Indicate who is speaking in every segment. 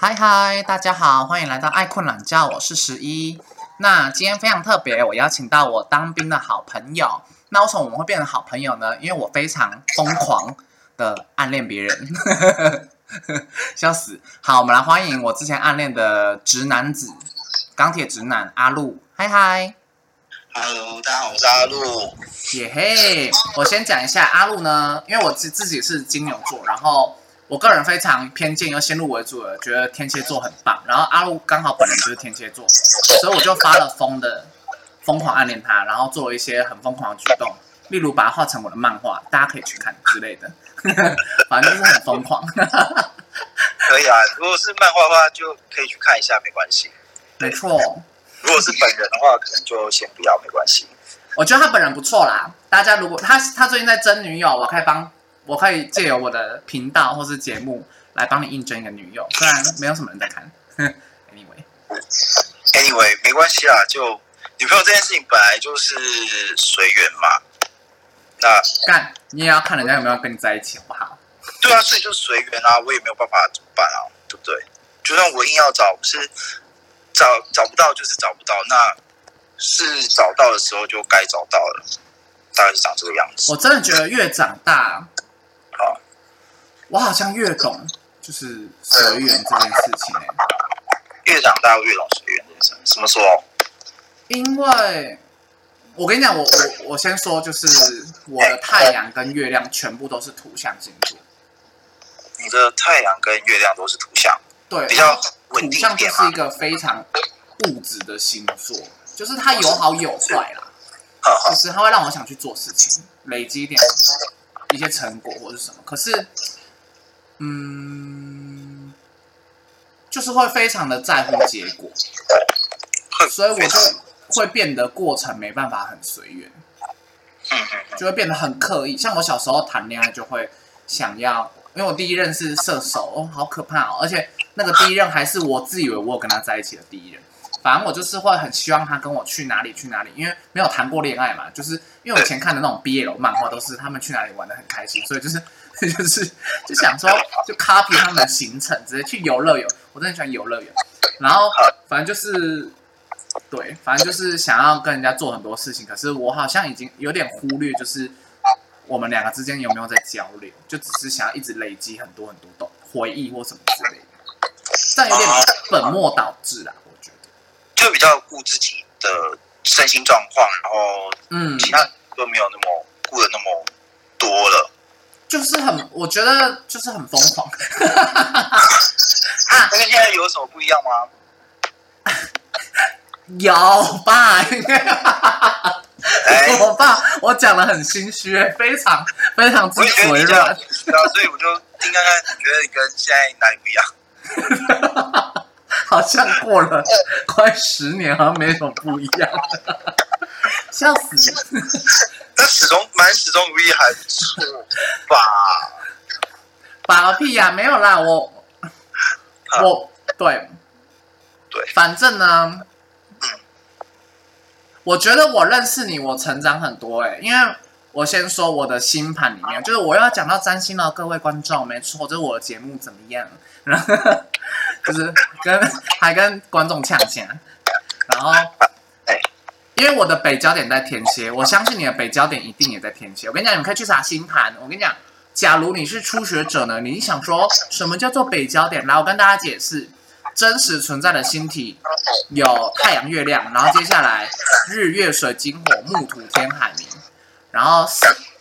Speaker 1: 嗨嗨，大家好，欢迎来到爱困懒觉，我是十一。那今天非常特别，我邀请到我当兵的好朋友。那为什么我们会变成好朋友呢？因为我非常疯狂的暗恋别人，笑死。好，我们来欢迎我之前暗恋的直男子，钢铁直男阿路。嗨嗨
Speaker 2: ，Hello，大家好，我是阿路。
Speaker 1: 耶嘿！我先讲一下阿路呢，因为我自自己是金牛座，然后我个人非常偏见又先入为主的觉得天蝎座很棒，然后阿路刚好本人就是天蝎座，所以我就发了疯的疯狂暗恋他，然后做了一些很疯狂的举动，例如把它画成我的漫画，大家可以去看之类的，反正就是很疯狂。
Speaker 2: 可以啊，如果是漫画的话，就可以去看一下，没关系。
Speaker 1: 没错，
Speaker 2: 如果是本人的话，可能就先不要，没关系。
Speaker 1: 我觉得他本人不错啦。大家如果他他最近在争女友，我可以帮我可以借由我的频道或是节目来帮你应征一个女友，虽然没有什么人在看。
Speaker 2: anyway，Anyway，没关系啦，就女朋友这件事情本来就是随缘嘛。那
Speaker 1: 干你也要看人家有没有跟你在一起，好不好？
Speaker 2: 对啊，所以就随缘啊，我也没有办法怎么办啊，对不对？就算我硬要找，是找找不到就是找不到，那是找到的时候就该找到了，大概是长这个样子。
Speaker 1: 我真的觉得越长大，
Speaker 2: 好，
Speaker 1: 我好像越懂就是随缘这件事情、欸。
Speaker 2: 越长大越懂随缘这件事，什么时候？
Speaker 1: 因为我跟你讲，我我我先说，就是我的太阳跟月亮全部都是土象星座，
Speaker 2: 你的太阳跟月亮都是土象，
Speaker 1: 对，
Speaker 2: 比较稳
Speaker 1: 土
Speaker 2: 定一点嘛
Speaker 1: 象就是一。个非常物质的星座，就是它有好有坏啦，就是它会让我想去做事情，累积一点一些成果或是什么。可是，嗯，就是会非常的在乎结果，所以我就会变得过程没办法很随缘。就会变得很刻意。像我小时候谈恋爱就会想要，因为我第一任是射手，哦，好可怕哦！而且那个第一任还是我自以为我有跟他在一起的第一任。反正我就是会很希望他跟我去哪里去哪里，因为没有谈过恋爱嘛，就是因为我以前看的那种 BL 漫画都是他们去哪里玩的很开心，所以就是 就是就想说就 copy 他们的行程，直接去游乐园。我真的很喜欢游乐园，然后反正就是对，反正就是想要跟人家做很多事情，可是我好像已经有点忽略，就是我们两个之间有没有在交流，就只是想要一直累积很多很多的回忆或什么之类的，这样有点本末倒置啦，我觉得。
Speaker 2: 就比较顾自己的身心状况，然后
Speaker 1: 嗯，
Speaker 2: 其他都没有那么顾的那么多了。
Speaker 1: 就是很，我觉得就是很疯狂。
Speaker 2: 那跟现在有什么不一样吗？
Speaker 1: 有吧？
Speaker 2: 哎，
Speaker 1: 我爸，我讲的很心虚，非常非常之
Speaker 2: 我也觉得
Speaker 1: 嘴
Speaker 2: 你这样
Speaker 1: 软。
Speaker 2: 对啊，所以我就听看看，你觉得你跟现在哪里不一样？
Speaker 1: 好像过了快十年，好像没什么不一样，笑死！
Speaker 2: 那始终蛮始终如一，还不错吧？
Speaker 1: 把个屁呀、没有啦，我 我对
Speaker 2: 对
Speaker 1: 反正呢，我觉得我认识你，我成长很多哎、因为我先说我的星盘里面，就是我要讲到占星了，各位观众，没错，就是我的节目怎么样，然后就是跟还跟观众呛呛，然后
Speaker 2: 哎
Speaker 1: 因为我的北焦点在天蝎，我相信你的北焦点一定也在天蝎。我跟你讲，你们可以去查星盘。我跟你讲，假如你是初学者呢，你想说什么叫做北焦点？来，我跟大家解释，真实存在的星体有太阳、月亮，然后接下来日月水金火木土天海冥，然后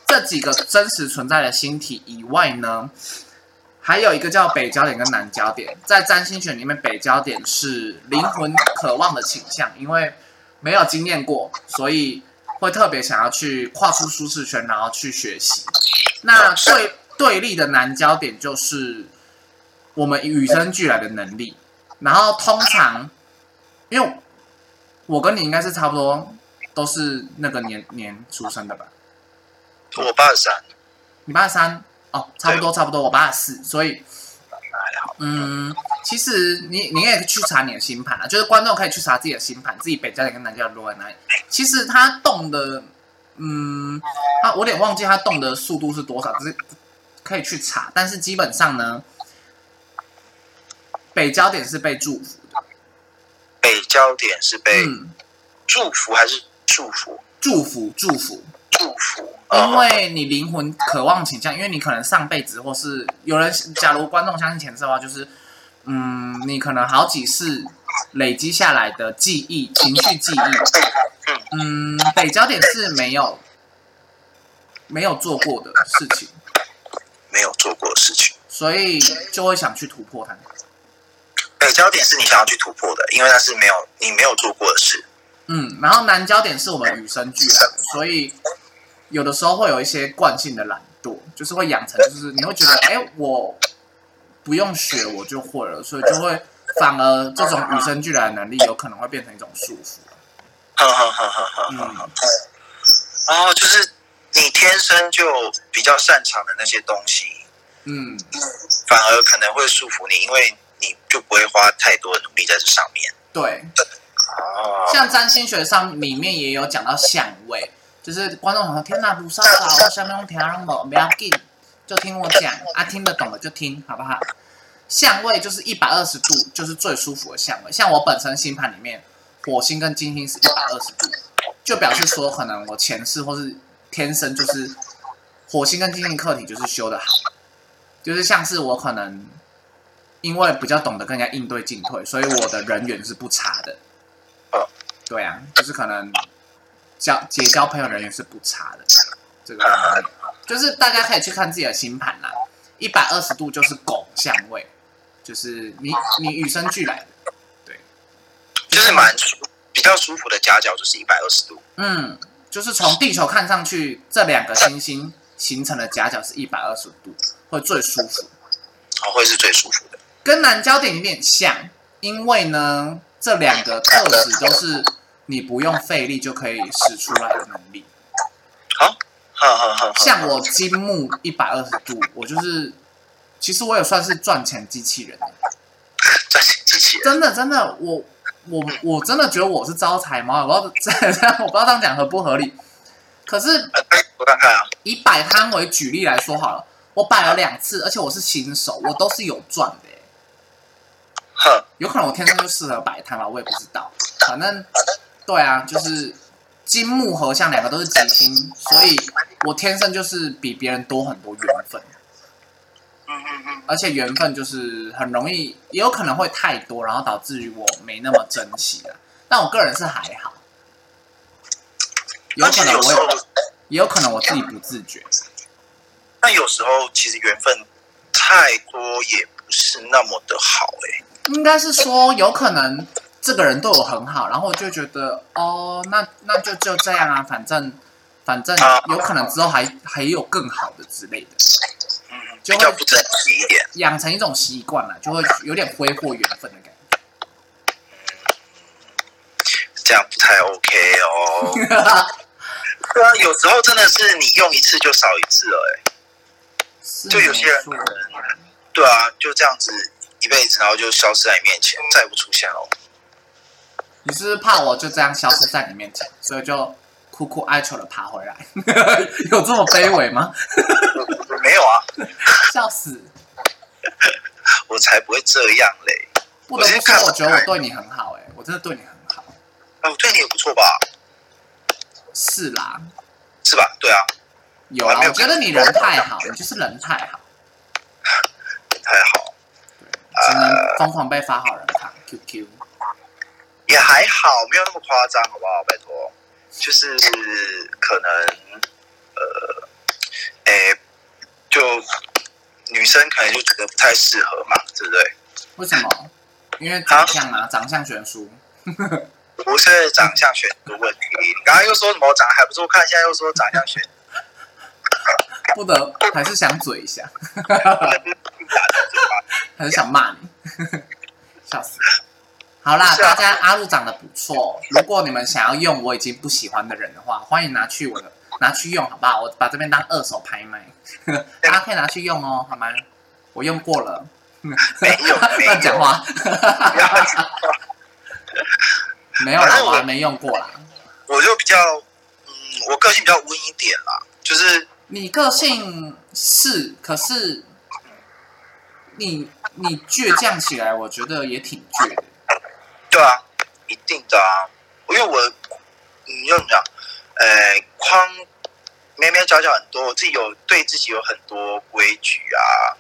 Speaker 1: 这几个真实存在的星体以外呢，还有一个叫北焦点跟南焦点。在占星学里面，北焦点是灵魂渴望的倾向，因为没有经验过，所以会特别想要去跨出舒适圈，然后去学习。那对对立的难焦点就是我们与生俱来的能力，然后通常因为我跟你应该是差不多，都是那个年年出生的吧？
Speaker 2: 我八十三，
Speaker 1: 你八十三哦，差不多差不多，我八十四，所以。嗯，其实你你也可以去查你的星盘啊，就是观众可以去查自己的星盘，自己北焦点跟南焦点落在哪里。其实它动的，嗯，它我有点忘记它动的速度是多少，只是可以去查。但是基本上呢，北焦点是被祝福的，
Speaker 2: 北焦点是被
Speaker 1: 嗯，
Speaker 2: 祝福还是祝福？
Speaker 1: 祝福祝福，因
Speaker 2: 嗯
Speaker 1: 为你灵魂渴望倾向，因为你可能上辈子或是有人，假如观众相信前世的话，就是嗯，你可能好几世累积下来的记忆、情绪记忆，嗯，北焦点是没有没有做过的事情，
Speaker 2: 没有做过的事情。
Speaker 1: 所以就会想去突破它。
Speaker 2: 北焦点是你想要去突破的，因为那是没有你没有做过的事。
Speaker 1: 嗯，然后南焦点是我们与生俱来的，所以有的时候会有一些惯性的懒惰，就是会养成，就是你会觉得，哎，我不用学我就会了，所以就会反而这种与生俱来的能力有可能会变成一种束缚。
Speaker 2: 好好好好好好
Speaker 1: 嗯
Speaker 2: 哼。然后就是你天生就比较擅长的那些东西，
Speaker 1: 嗯，
Speaker 2: 反而可能会束缚你，因为你就不会花太多的努力在这上面。
Speaker 1: 对，
Speaker 2: 哦，
Speaker 1: 像占星学上里面也有讲到相位，就是观众想说，天哪，卢少少，我下面用听让我不要紧，就听我讲啊，听得懂的就听，好不好？相位就是一百二十度，就是最舒服的相位。像我本身星盘里面，火星跟金星是一百二十度，就表示说，可能我前世或是天生就是火星跟金星课题就是修的好，就是像是我可能因为比较懂得更加应对进退，所以我的人缘是不差的。对啊，就是可能交结交朋友人缘是不差的，这个就是大家可以去看自己的星盘啦。一百二十度就是拱相位，就是你你与生俱来的，对，
Speaker 2: 就是蛮舒比较舒服的夹角，就是一百二十度。
Speaker 1: 嗯，就是从地球看上去，这两个星星形成的夹角是一百二十度，会最舒服。
Speaker 2: 哦，会是最舒服的。
Speaker 1: 跟南焦点有点像，因为呢，这两个特质都是你不用费力就可以使出来的能力。
Speaker 2: 好，好好好。
Speaker 1: 像我金木一百二十度，我就是，其实我也算是赚钱机器人，
Speaker 2: 赚钱机器人，
Speaker 1: 真的真的，我我我真的觉得我是招财猫，我不知道 这样，我不知道这样讲合不合理。可是
Speaker 2: 呃我看看啊，
Speaker 1: 以摆摊为举例来说好了，我摆了两次，而且我是新手，我都是有赚的耶。
Speaker 2: 哼，
Speaker 1: 有可能我天生就适合摆摊吧，我也不知道。反正对啊，就是金木合相两个都是吉星，所以我天生就是比别人多很多缘分，
Speaker 2: 嗯嗯嗯，
Speaker 1: 而且缘分就是很容易，也有可能会太多，然后导致于我没那么珍惜了。但我个人是还好，有可能我
Speaker 2: 有
Speaker 1: 也有可能我自己不自觉。
Speaker 2: 但有时候其实缘分太多也不是那么的好哎、
Speaker 1: 应该是说，有可能这个人对我很好，然后我就觉得，哦，那那就就这样啊，反正反正有可能之后还还有更好的之类的，
Speaker 2: 嗯，
Speaker 1: 就会
Speaker 2: 不珍惜一点。
Speaker 1: 养成一种习惯了，就会有点挥霍缘分的感觉
Speaker 2: 这样不太 OK 哦。
Speaker 1: 觉。
Speaker 2: 对啊，有时候真的是你用一次就少一次了哎、
Speaker 1: 是
Speaker 2: 就有些人可能对啊，就这样子一辈子，然后就消失在你面前，再也不出现了。
Speaker 1: 你是不是怕我就这样消失在你面前，所以就苦苦哀求的爬回来？有这么卑微吗？
Speaker 2: 没有啊，
Speaker 1: 笑死！
Speaker 2: 我才不会这样嘞。
Speaker 1: 不得不说，我觉得我对你很好、哎，我真的对你很好。
Speaker 2: 哦，对你也不错吧？
Speaker 1: 是啦，
Speaker 2: 是吧？对啊，
Speaker 1: 有啊，
Speaker 2: 我
Speaker 1: 觉得你人太好，你就是人太好。
Speaker 2: 太好，
Speaker 1: 只能疯狂被发好人卡 QQ。
Speaker 2: 也还好，没有那么夸张，好不好？拜托，就是可能呃，诶，就女生可能就觉得不太适合嘛，对不对？
Speaker 1: 为什么？因为长相啊，长相悬殊。
Speaker 2: 不是长相悬殊问题，你刚刚又说什么长还不错看，现在又说长相悬，
Speaker 1: 不得还是想嘴一下，还是想骂你，笑死！好啦，
Speaker 2: 啊
Speaker 1: 大家阿路长得不错，如果你们想要用我已经不喜欢的人的话，欢迎拿去我的拿去用，好不好？我把这边当二手拍卖，大家可以拿去用哦，好吗？我用过了，
Speaker 2: 没有没有
Speaker 1: 乱讲话，没有啦，
Speaker 2: 我
Speaker 1: 我还没用过啦。
Speaker 2: 我就比较，嗯，我个性比较温一点啦，就是
Speaker 1: 你个性是，可是你你倔强起来，我觉得也挺倔的。
Speaker 2: 对啊，一定的啊，因为我你要怎么讲？呃，框咩咩角角很多，我自己有对自己有很多规矩啊，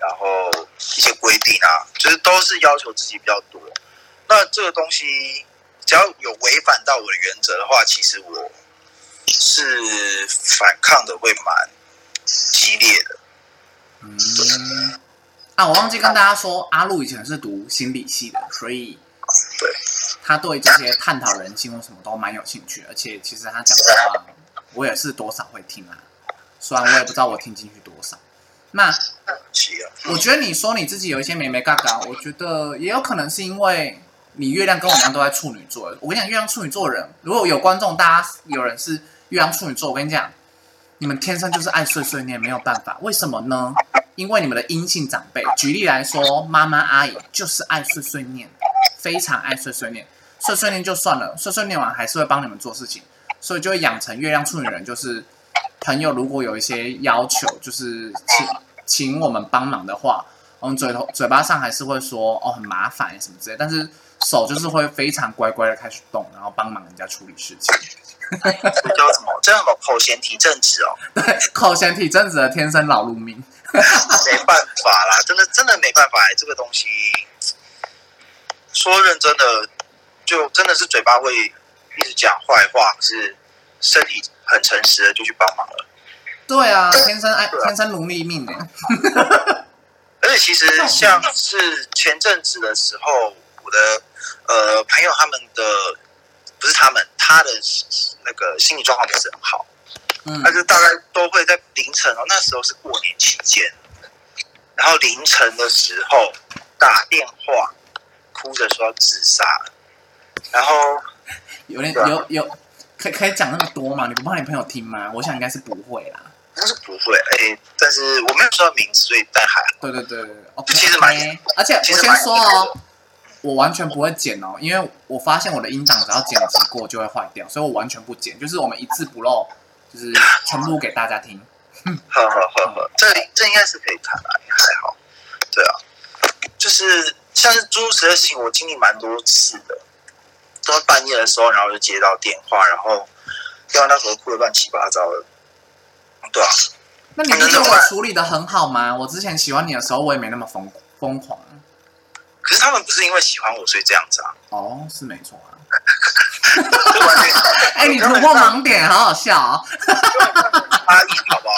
Speaker 2: 然后一些规定啊，就是都是要求自己比较多。那这个东西只要有违反到我的原则的话，其实我是反抗的会蛮激烈的。
Speaker 1: 嗯，啊，我忘记跟大家说，阿路以前是读心理系的，所以
Speaker 2: 对
Speaker 1: 他对这些探讨人性或什么都蛮有兴趣，而且其实他讲的话，我也是多少会听啊，虽然我也不知道我听进去多少。那我觉得你说你自己有一些美眉嘎嘎，我觉得也有可能是因为你月亮跟我一样都在处女座。我跟你讲，月亮处女座人，如果有观众，大家有人是月亮处女座，我跟你讲，你们天生就是爱碎碎念，没有办法。为什么呢？因为你们的阴性长辈，举例来说，妈妈阿姨就是爱碎碎念，非常爱碎碎念。碎碎念就算了，碎碎念完还是会帮你们做事情，所以就会养成月亮处女人，就是朋友如果有一些要求，就是请请我们帮忙的话，我们嘴头嘴巴上还是会说哦很麻烦什么之类，但是手就是会非常乖乖的开始动，然后帮忙人家处理事情。
Speaker 2: 这叫什么？这叫什么口嫌体正直哦。
Speaker 1: 对，口嫌体正直的天生老路命。
Speaker 2: 没办法啦，真的真的没办法、欸，这个东西说认真的，就真的是嘴巴会一直讲坏话，可是身体很诚实的就去帮忙了。
Speaker 1: 对啊，天生爱天生奴隶命哎。
Speaker 2: 而且其实像是前阵子的时候，我的呃朋友他们的不是他们，他的那个心理状况不是很好，
Speaker 1: 嗯
Speaker 2: 他就大概都会在凌晨哦，那时候是过年期间，然后凌晨的时候打电话，哭着说要自杀，然后
Speaker 1: 有点
Speaker 2: 啊
Speaker 1: 有有，可以可以讲那么多吗？你不怕你朋友听吗？我想应该是不会啦。
Speaker 2: 但是不会哎、但是我没有说到名字，所以但还好。
Speaker 1: 对对对对，OK。
Speaker 2: 其实蛮
Speaker 1: 而且我先说哦，我完全不会剪哦，因为我发现我的音档只要剪辑过就会坏掉，所以我完全不剪，就是我们一字不漏，就是全部给大家听。
Speaker 2: 好好好好，这这应该是可以看啊，也还好。对啊，就是像是诸如此类的事情，我经历蛮多次的。都半夜的时候，然后就接到电话，然后电话那时候哭的乱七八糟的。对啊，
Speaker 1: 那你不觉得我处理的很好吗？我之前喜欢你的时候，我也没那么疯疯狂。
Speaker 2: 可是他们不是因为喜欢我所以这样子啊。
Speaker 1: 哦，是没错啊。哎，你突破盲点，好好笑哦。
Speaker 2: 差异好不好？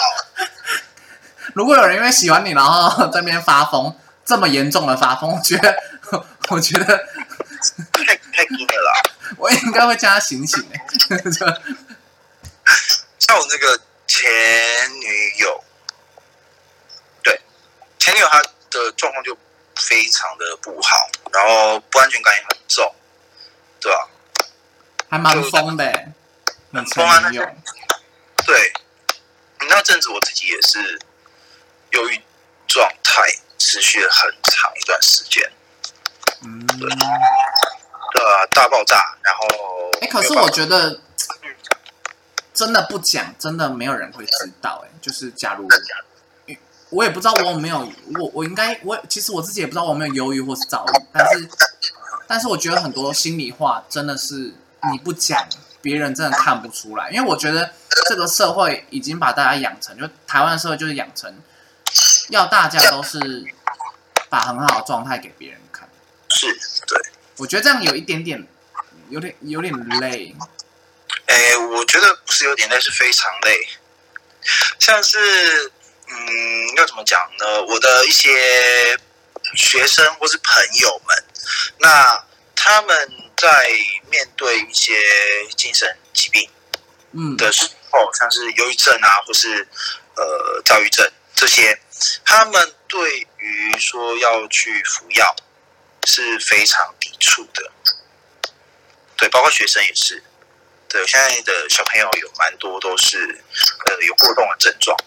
Speaker 1: 如果有人因为喜欢你，然后在那边发疯，这么严重的发疯，我觉得，我觉得
Speaker 2: 太太硬了啦。
Speaker 1: 我应该会叫他醒醒
Speaker 2: 像我那个前女友，对，前女友她的状况就非常的不好，然后不安全感也很重，对吧、
Speaker 1: 还蛮疯的、欸。你前女友，
Speaker 2: 对，那阵子我自己也是忧郁状态，持续了很长一段时间，
Speaker 1: 嗯，
Speaker 2: 对啊，大爆炸，然后
Speaker 1: 哎、可是我觉得真的不讲，真的没有人会知道、哎，就是假如我也不知道我有没有，我我应该我其实我自己也不知道我有没有忧郁或是躁郁，但是但是我觉得很多心里话真的是你不讲，别人真的看不出来，因为我觉得这个社会已经把大家养成，就台湾社会就是养成要大家都是把很好的状态给别人看，
Speaker 2: 是对，
Speaker 1: 我觉得这样有一点点有点有点累，
Speaker 2: 哎，我觉得不是有点累，是非常累，像是嗯，要怎么讲呢？我的一些学生或是朋友们，那他们在面对一些精神疾病
Speaker 1: 嗯，
Speaker 2: 的时候，像是忧郁症啊，或是呃躁郁症这些，他们对于说要去服药是非常抵触的。对，包括学生也是。对，现在的小朋友有蛮多都是呃有过动的症状，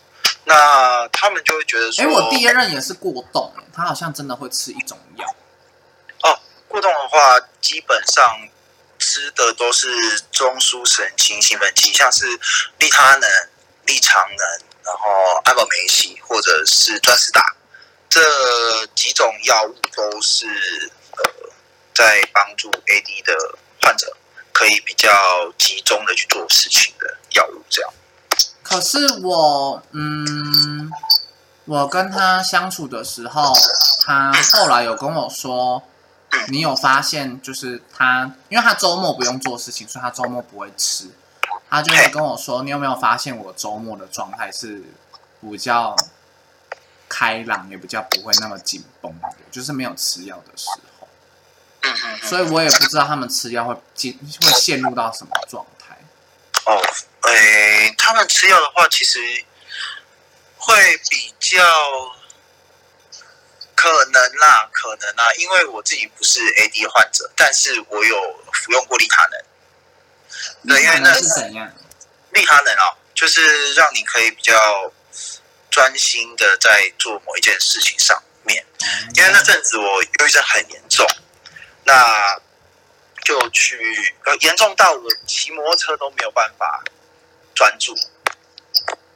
Speaker 2: 那他们就会觉得说，
Speaker 1: 哎，我第一任也是过动，哎他好像真的会吃一种药。
Speaker 2: 哦过动的话，基本上吃的都是中枢神经兴奋剂，像是利他能、利肠能，然后安宝梅西或者是专司达这几种药物都是呃在帮助 AD 的患者可以比较集中的去做事情的药物，这样。
Speaker 1: 可是我，嗯，我跟他相处的时候，他后来有跟我说，你有发现，就是他，因为他周末不用做事情，所以他周末不会吃。他就会跟我说，你有没有发现我周末的状态是比较开朗，也比较不会那么紧绷的，就是没有吃药的时候。
Speaker 2: 嗯嗯嗯。
Speaker 1: 所以我也不知道他们吃药会进会陷入到什么状态。
Speaker 2: 哦，诶，他们吃药的话，其实会比较可能啦，可能啦，因为我自己不是 AD 患者，但是我有服用过利他能。对，因为那
Speaker 1: 是怎样？
Speaker 2: 利他能哦，就是让你可以比较专心的在做某一件事情上面。因为那阵子我忧郁症很严重，那就去呃严重到我骑摩托车都没有办法专注。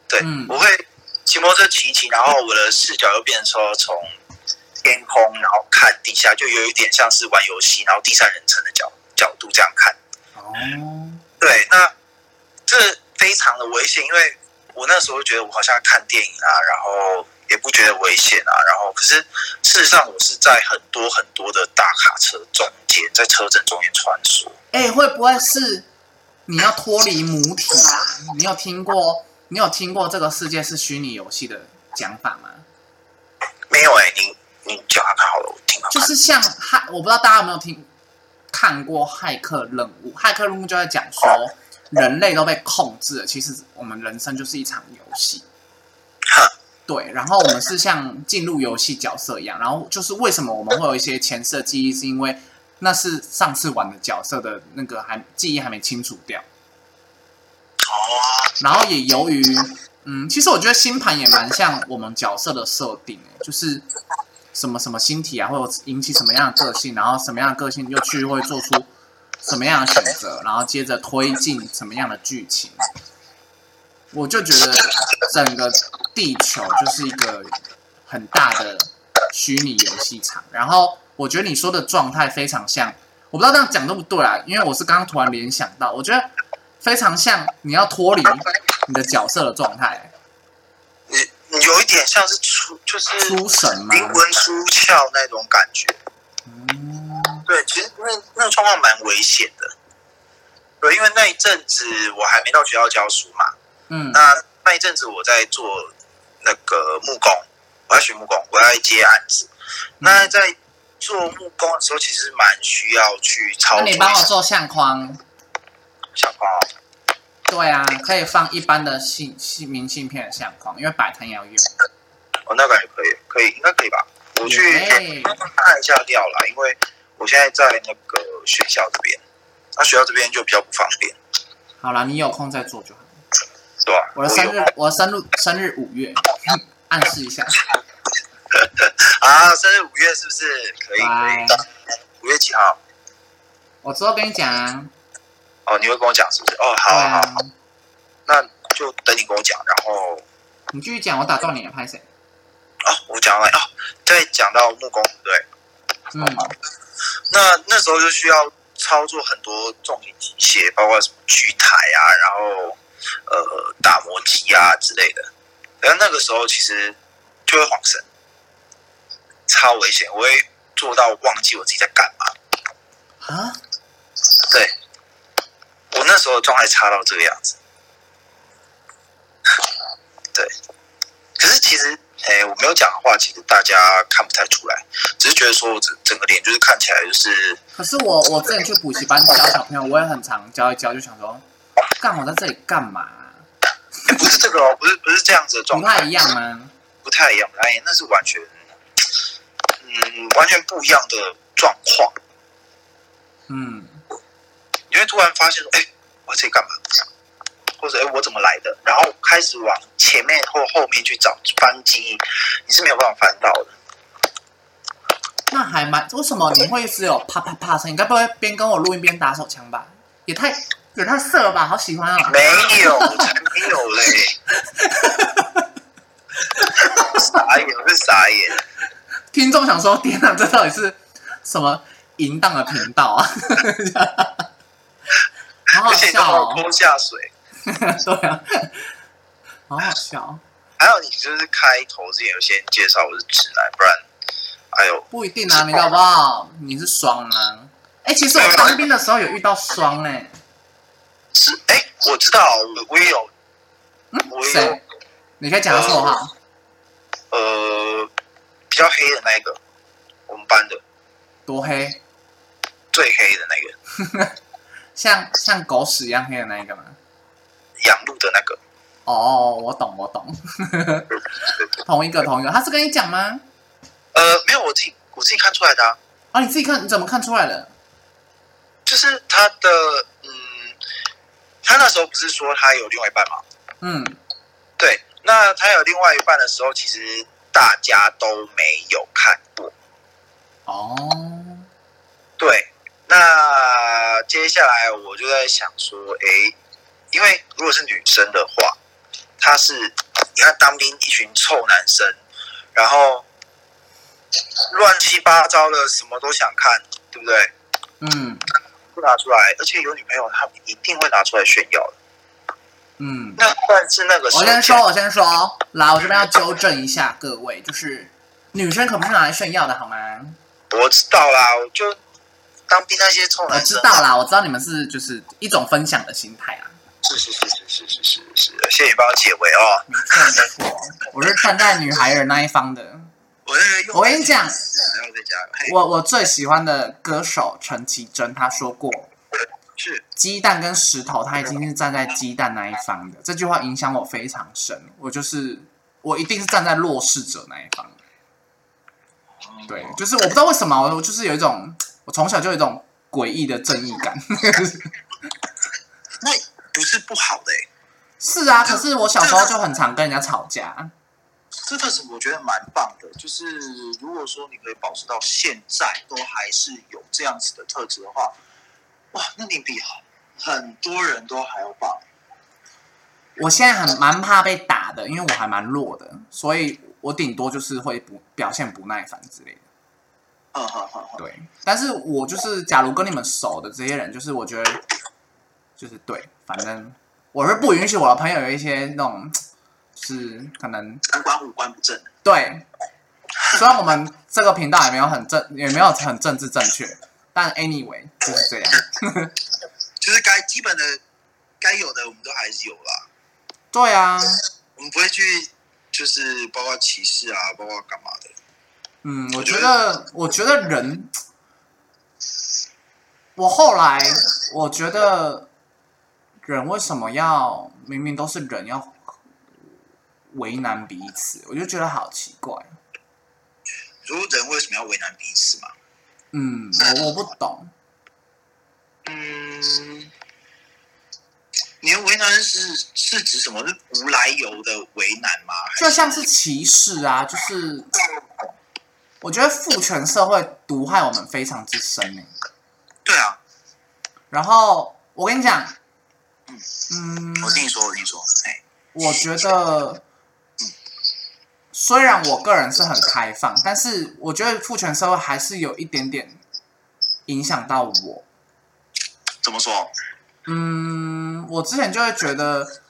Speaker 2: 对，我会骑摩托车骑一骑，然后我的视角又变成说从天空然后看地下，就有一点像是玩游戏，然后第三人称的角角度这样看。哦。对，那这非常的危险，因为我那时候觉得我好像看电影啊，然后也不觉得危险啊，然后可是事实上我是在很多很多的大卡车中间，在车阵中间穿梭。
Speaker 1: 哎，会不会是你要脱离母体啊？你有听过你有听过这个世界是虚拟游戏的讲法吗？
Speaker 2: 没有哎，你你讲看看好了，我听。
Speaker 1: 就是像骇，我不知道大家有没有听。看过骇客任务，骇客任务就在讲说，人类都被控制了。其实我们人生就是一场游戏，对。然后我们是像进入游戏角色一样，然后就是为什么我们会有一些前世记忆，是因为那是上次玩的角色的那个还记忆还没清除掉。
Speaker 2: 哦。
Speaker 1: 然后也由于，嗯，其实我觉得星盘也蛮像我们角色的设定，就是。什么什么星体啊，会有引起什么样的个性，然后什么样的个性又去会做出什么样的选择，然后接着推进什么样的剧情。我就觉得整个地球就是一个很大的虚拟游戏场。然后我觉得你说的状态非常像，我不知道这样讲对不对啊？因为我是刚刚突然联想到，我觉得非常像你要脱离你的角色的状态。
Speaker 2: 有一点像是出，就是
Speaker 1: 出神嘛，
Speaker 2: 灵魂出窍那种感觉。嗯，那那个状况蛮危险的。对，因为那一阵子我还没到学校教书嘛。嗯。那那一阵子我在做那个木工，我在学木工，我在接案子。那在做木工的时候，其实蛮需要去操作。
Speaker 1: 那你帮我做相框。
Speaker 2: 相框。
Speaker 1: 对啊，可以放一般的信信明信片的相框，因为摆摊要用。
Speaker 2: 哦，那个也可以，可以，应该可以吧？我去看一下料啦，因为我现在在那个学校这边，那学校这边就比较不方便。
Speaker 1: 好了，你有空再做就好。
Speaker 2: 对啊。
Speaker 1: 我的生日，我的生日生日五月，暗示一下。
Speaker 2: 啊，生日五月是不是可以？可以。五月几号？
Speaker 1: 我之后跟你讲。
Speaker 2: 哦，你会跟我讲是不是？哦，好，好，好，那就等你跟我讲，然后
Speaker 1: 你继续讲，我打断你，拍谁？
Speaker 2: 哦，我讲完哦，再讲到木工，对，嗯，那那时候就需要操作很多重型机械，包括什么锯台啊，然后呃打磨机啊之类的，然后那个时候其实就会晃神，超危险，我会做到忘记我自己在干嘛啊？对。我那时候状态差到这个样子，对。可是其实，哎，我没有讲的话，其实大家看不太出来，只是觉得说我整整个脸就是看起来就是。
Speaker 1: 可是我我之前去补习班教小朋友，我也很常教一教，就想说，干我在这里干嘛？
Speaker 2: 不是这个哦，不是不是这样子的状态，
Speaker 1: 不太一样吗？
Speaker 2: 不太一样，不太一样，那是完全，嗯，完全不一样的状况。嗯。你会突然发现说：“哎，我在这里干嘛？或者哎，我怎么来的？”然后开始往前面或后面去找翻记忆，你是没有办法翻到的。
Speaker 1: 那还蛮……为什么你会只有啪啪啪声？你该不会边跟我录音边打手枪吧？也太也太色了吧！好喜欢啊！
Speaker 2: 没有，才没有嘞！傻眼，是傻眼。
Speaker 1: 听众想说，天哪，这到底是什么淫荡的频道啊？好好笑哦，
Speaker 2: 我拖下水。
Speaker 1: 对啊，好好笑。
Speaker 2: 还有你就是开头之前有先介绍我是直男，不然，哎呦，
Speaker 1: 不一定啊，你搞不好你是双啊。哎、其实我当兵的时候有遇到双哎、
Speaker 2: 是哎，我知道，我我也有，
Speaker 1: 嗯
Speaker 2: 我，也有
Speaker 1: 谁？你可以讲他绰号。
Speaker 2: 呃，比较黑的那一个，我们班的
Speaker 1: 多黑？
Speaker 2: 最黑的那个，
Speaker 1: 像像狗屎一样黑的那一个吗？
Speaker 2: 养鹿的那个，
Speaker 1: 哦，我懂，我懂，同一个，同一个。他是跟你讲吗？
Speaker 2: 呃，没有，我自己我自己看出来的啊，
Speaker 1: 啊，你自己看，你怎么看出来的？
Speaker 2: 就是他的，嗯，他那时候不是说他有另外一半吗？
Speaker 1: 嗯，
Speaker 2: 对，那他有另外一半的时候，其实大家都没有看过。
Speaker 1: 哦，
Speaker 2: 对，那接下来我就在想说，哎，因为如果是女生的话，她是你看当兵一群臭男生，然后乱七八糟的什么都想看，对不对？
Speaker 1: 嗯
Speaker 2: 不拿出来，而且有女朋友，他一定会拿出来炫耀的。
Speaker 1: 嗯。
Speaker 2: 那但是那个，
Speaker 1: 我先说，我先说，来，我这边要纠正一下各位，就是女生可不是拿来炫耀的，好吗？
Speaker 2: 我知道啦，我就当兵那些臭男生，
Speaker 1: 知道啦，我知道你们是就是一种分享的心态啦，
Speaker 2: 是是是是是是是是，谢谢你帮我解围哦。
Speaker 1: 没错没错，我是站在女孩儿那一方的。
Speaker 2: 我
Speaker 1: 我跟你讲我我最喜欢的歌手陈绮贞，她说过，
Speaker 2: 是
Speaker 1: 鸡蛋跟石头，她已经是站在鸡蛋那一方的。这句话影响我非常深，我就是我一定是站在弱势者那一方。对，就是我不知道为什么，我就是有一种，我从小就有一种诡异的正义感。
Speaker 2: 那不是不好的哎、
Speaker 1: 是啊，可是我小时候就很常跟人家吵架。
Speaker 2: 这个是我觉得蛮棒的。就是如果说你可以保持到现在都还是有这样子的特质的话，哇，那你比很多人都还要棒。
Speaker 1: 我现在很蛮怕被打的，因为我还蛮弱的，所以我顶多就是会不表现不耐烦之类的。
Speaker 2: 嗯，好，好，好，
Speaker 1: 对，但是我就是假如跟你们熟的这些人，就是我觉得就是对，反正我是不允许我的朋友有一些那种，就是可能
Speaker 2: 三观五官不正。
Speaker 1: 对。虽然我们这个频道也没有很正，也没有很政治正确，但 anyway 就是这样。
Speaker 2: 就是该基本的该有的我们都还是有啦。
Speaker 1: 对啊，
Speaker 2: 我们不会去就是包括歧视啊，包括干嘛的。
Speaker 1: 嗯，我觉得，我觉得人，我后来我觉得人为什么要明明都是人要为难彼此，我就觉得好奇怪。
Speaker 2: 说人为什么要为难彼此嘛？
Speaker 1: 嗯，我我不懂。
Speaker 2: 嗯，你的为难是是指什么？是无来由的为难吗？
Speaker 1: 就像是歧视啊，就是我觉得父权社会毒害我们非常之深呢。
Speaker 2: 对啊，
Speaker 1: 然后我跟你讲，嗯，
Speaker 2: 我听你说，我听你说，哎，
Speaker 1: 我觉得，虽然我个人是很开放，但是我觉得父权社会还是有一点点影响到我。
Speaker 2: 怎么说？
Speaker 1: 嗯，我之前就会觉得，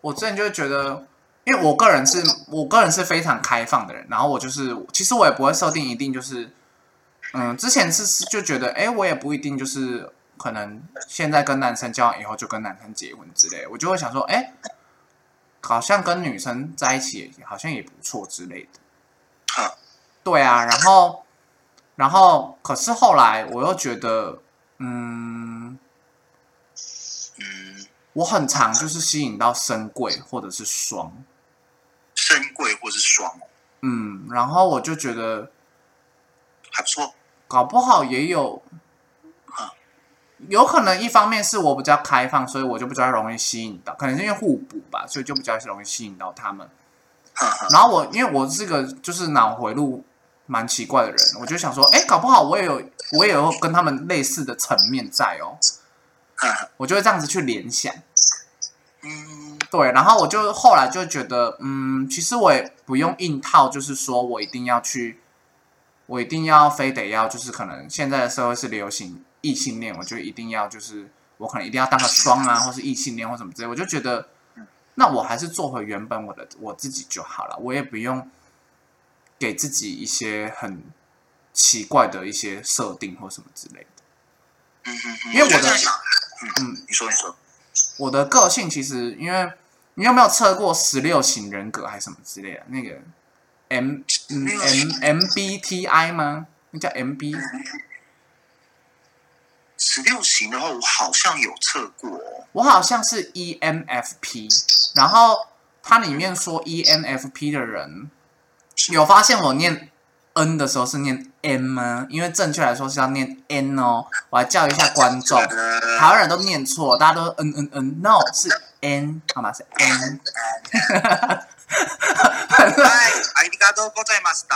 Speaker 1: 我之前就会觉得，因为我个人是我个人是非常开放的人，然后我就是，其实我也不会设定一定就是，嗯，之前是是就觉得，哎，我也不一定就是可能现在跟男生交往以后就跟男生结婚之类的，我就会想说，哎，好像跟女生在一起好像也不错之类的。
Speaker 2: 哼，
Speaker 1: 对啊，然后，然后，可是后来我又觉得，嗯，
Speaker 2: 嗯，
Speaker 1: 我很常就是吸引到深贵或者是双，
Speaker 2: 深贵或是双哦，
Speaker 1: 嗯，然后我就觉得
Speaker 2: 还不错。
Speaker 1: 搞不好也有，有可能一方面是我比较开放，所以我就比较容易吸引到，可能是因为互补吧，所以就比较容易吸引到他们。然后我因为我是个就是脑回路蛮奇怪的人，我就想说，哎，搞不好我也有我也有跟他们类似的层面在哦，我就会这样子去联想。
Speaker 2: 嗯，
Speaker 1: 对，然后我就后来就觉得，嗯，其实我也不用硬套，就是说我一定要去我一定要非得要，就是可能现在的社会是流行异性恋，我就一定要就是我可能一定要当个双啊，或是异性恋或什么之类，我就觉得，那我还是做回原本我的我自己就好了，我也不用给自己一些很奇怪的一些设定或什么之类的。
Speaker 2: 嗯嗯嗯，
Speaker 1: 因为我的嗯
Speaker 2: 嗯，你说你说，
Speaker 1: 我的个性其实，因为你有没有测过十六型人格还是什么之类的？那个 M 嗯 M MBTI 吗？那叫 MB
Speaker 2: 十六型的话，我好像有测过哦。
Speaker 1: 我好像是 E ENFP，然后它里面说 E ENFP 的人，有发现我念 N 的时候是念 N 吗？因为正确来说是要念 N 哦。我来教一下观众，
Speaker 2: 呃
Speaker 1: 台湾人都念错，大家都 N N N，No 是 N 好吗？是 N。反正
Speaker 2: 哎，ありがとうございました。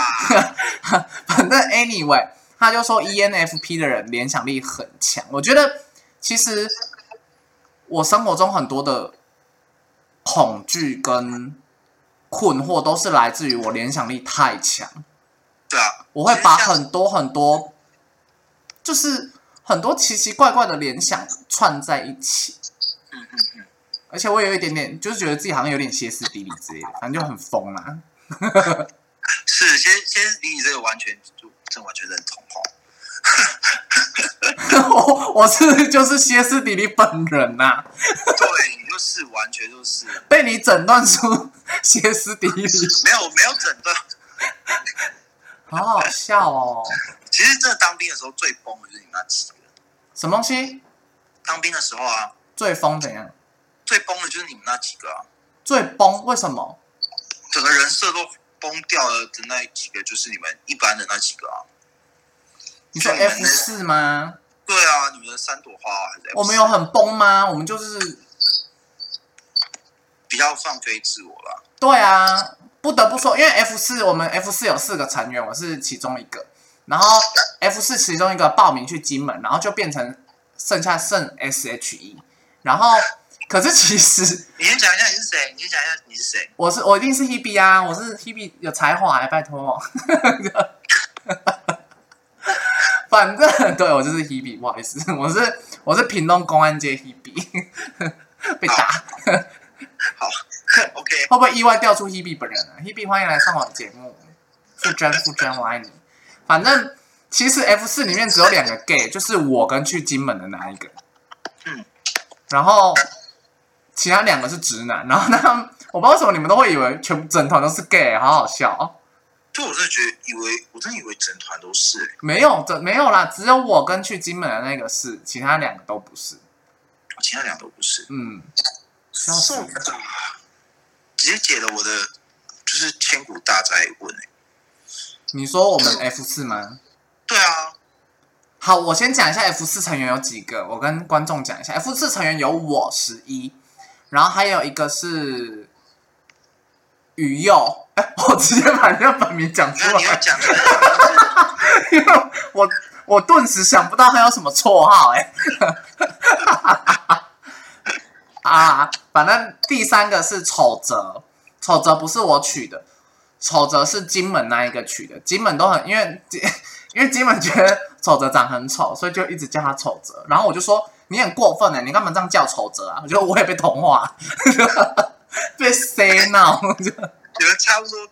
Speaker 1: 反正 anyway， 他就说 E ENFP 的人联想力很强。我觉得其实我生活中很多的恐惧跟困惑都是来自于我联想力太强，
Speaker 2: 对啊，
Speaker 1: 我会把很多很多就是很多奇奇怪怪的联想串在一起。
Speaker 2: 嗯嗯嗯，
Speaker 1: 而且我有一点点，就是觉得自己好像有点歇斯底里之类的，反正就很疯啦。
Speaker 2: 是先先理你这个完全就这完全认同哦。
Speaker 1: 我我是就是歇斯底里本人呐、
Speaker 2: 对你就是完全就是
Speaker 1: 被你诊断出 歇斯底里，
Speaker 2: 没有没有诊断。
Speaker 1: 好好笑哦！
Speaker 2: 其实真的当兵的时候最崩的就是你们那几个。
Speaker 1: 什么东西
Speaker 2: 当兵的时候啊，
Speaker 1: 最疯怎样？
Speaker 2: 最崩的就是你们那几个啊，
Speaker 1: 最崩？为什么？
Speaker 2: 整个人设都崩掉了的那几个，就是你们一般的那几个啊。
Speaker 1: 你说 F 四吗？
Speaker 2: 对啊，你们的三朵花还是 F4
Speaker 1: 我们有很崩吗？我们就是
Speaker 2: 比较放飞自我了。
Speaker 1: 对啊，不得不说，因为 F 四我们 F 四有四个成员，我是其中一个，然后 F 四其中一个报名去金门，然后就变成剩下剩 SHE，然后 可是其实
Speaker 2: 你先讲一下你是谁，你先讲一下你是谁。
Speaker 1: 我是我一定是 Hebe 啊，我是 Hebe 有才华哎、拜托。反正对我就是 Hebe，不好意思，我是我是屏东公安街 Hebe，被打，
Speaker 2: 好，OK，
Speaker 1: 会不会意外调出 Hebe 本人啊？Hebe 欢迎来上我的节目，傅真傅真我爱你。反正其实 F 四里面只有两个 gay，就是我跟去金门的那一个，
Speaker 2: 嗯，
Speaker 1: 然后其他两个是直男，然后呢我不知道为什么你们都会以为全部整团都是 gay，好好笑、哦。
Speaker 2: 就我真的觉得，以为我真的以为整团都是、欸，
Speaker 1: 没有，这没有啦，只有我跟去金门的那个是，其他两个都不是。
Speaker 2: 其他两个都不是。
Speaker 1: 嗯，笑死
Speaker 2: 了直接解了我的就是千古大灾问、欸、
Speaker 1: 你说我们 F 四吗？
Speaker 2: 对啊，
Speaker 1: 好，我先讲一下 F 四成员有几个，我跟观众讲一下。F 四成员有我十一，然后还有一个是雨佑，哎，我直接把人家本名讲出来，因为我我顿时想不到他有什么绰号，哎，啊，反正第三个是丑泽，丑泽不是我取的，丑泽是金门那一个取的，金门都很因为金因为金门觉得丑泽长很丑，所以就一直叫他丑泽，然后我就说你很过分哎，你干嘛这样叫丑泽啊？我觉得我也被同化，被 now，就
Speaker 2: 你们差不多，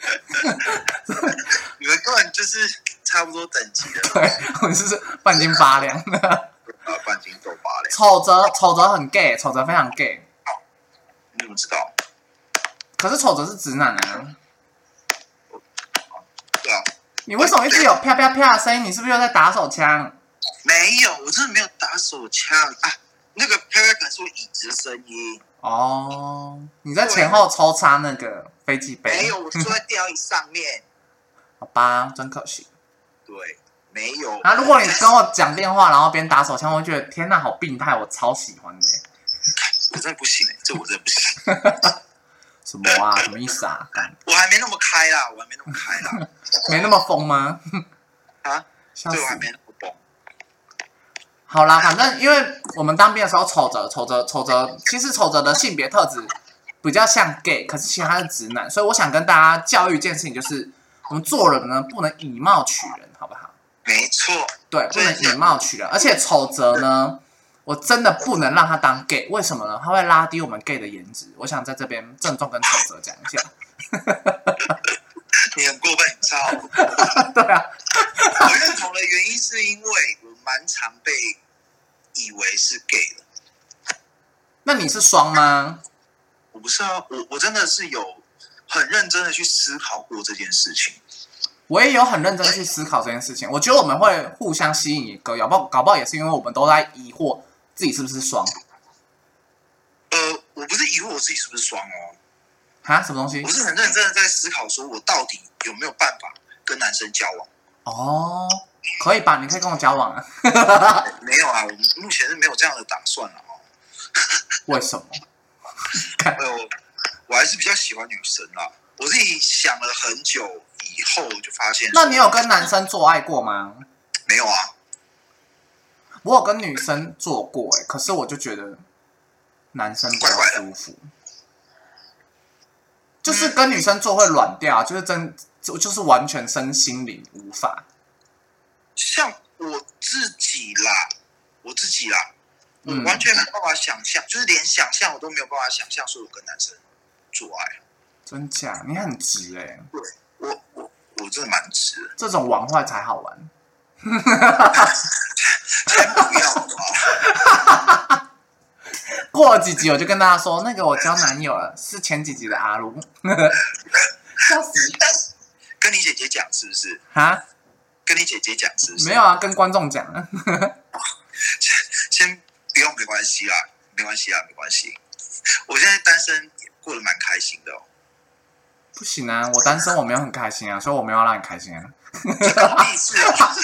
Speaker 2: 你们根本就是差不多等级的，
Speaker 1: 对我就是半斤八两的。
Speaker 2: 啊，半斤豆八两，
Speaker 1: 丑泽丑泽很 gay，丑泽非常 gay，
Speaker 2: 你怎么知道？
Speaker 1: 可是丑泽是直男啊。
Speaker 2: 对啊，
Speaker 1: 你为什么一直有啪啪啪的声音？你是不是又在打手枪？
Speaker 2: 没有，我真的没有打手枪啊，那个飘飘感是我椅子的声音，
Speaker 1: 哦，你在前后抽插那个飞机杯？
Speaker 2: 没有，我坐在电脑椅上面，
Speaker 1: 好吧，真可惜。
Speaker 2: 对，没有。
Speaker 1: 啊，如果你跟我讲电话，然后边打手枪，我会觉得天哪，好病态，我超喜欢的。
Speaker 2: 我真的不行、欸，这我真的不行，
Speaker 1: 什么啊？什么意思啊？
Speaker 2: 我还没那么开啦，我还没那么开啦，
Speaker 1: 没那么疯吗？
Speaker 2: 啊，
Speaker 1: 笑
Speaker 2: 对，我还
Speaker 1: 死！
Speaker 2: 没。
Speaker 1: 好啦，反正因为我们当兵的时候，丑泽、丑泽、丑泽，其实丑泽的性别特质比较像 gay，可是其实他是直男，所以我想跟大家教育一件事情，就是我们做人呢不能以貌取人，好不好？
Speaker 2: 没错，
Speaker 1: 对，不能以貌取人，而且丑泽呢，我真的不能让他当 gay，为什么呢？他会拉低我们 gay 的颜值。我想在这边郑重跟丑泽讲一下。
Speaker 2: 你很过分，你知道吗？
Speaker 1: 对啊，
Speaker 2: 我认同的原因是因为我蛮常被以为是 gay 的。
Speaker 1: 那你是双吗？
Speaker 2: 我不是啊，我我真的是有很认真的去思考过这件事情。
Speaker 1: 我也有很认真地去思考这件事情。我觉得我们会互相吸引一个，搞不好搞不好也是因为我们都在疑惑自己是不是双
Speaker 2: 呃，我不是疑惑我自己是不是双哦，
Speaker 1: 啊？什么东西
Speaker 2: 我？是很认真的在思考，说我到底有没有办法跟男生交往？
Speaker 1: 哦，可以吧？你可以跟我交往啊？
Speaker 2: 没有啊，我目前是没有这样的打算了哦。
Speaker 1: 为什么？
Speaker 2: 呃，我还是比较喜欢女生啦。我自己想了很久以后，就发现，
Speaker 1: 那你有跟男生做爱过吗？
Speaker 2: 没有啊？
Speaker 1: 我有跟女生做过、欸，可是我就觉得男生比较舒服，就是跟女生做会软掉，就是真就就是完全身心灵无法。
Speaker 2: 像我自己啦，我自己啦，我
Speaker 1: 嗯
Speaker 2: 完全没有办法想象，就是连想象我都没有办法想象，说我跟男生做爱。
Speaker 1: 真假？你很直哎、对
Speaker 2: 我我我真的蛮直的，
Speaker 1: 这种玩坏才好玩。
Speaker 2: 才不要好不好？
Speaker 1: 过了几集，我就跟大家说，那个我交男友了，是前几集的阿卢。笑死！
Speaker 2: 跟你姐姐讲是不是？
Speaker 1: 啊，
Speaker 2: 跟你姐姐讲是不是？
Speaker 1: 没有啊，跟观众讲。
Speaker 2: 先不用，没关系啦，没关系啊，没关系。我现在单身也过得蛮开心的哦。
Speaker 1: 不行啊，我单身我没有很开心啊，所以我没有要让你开心啊。
Speaker 2: 第一次啊，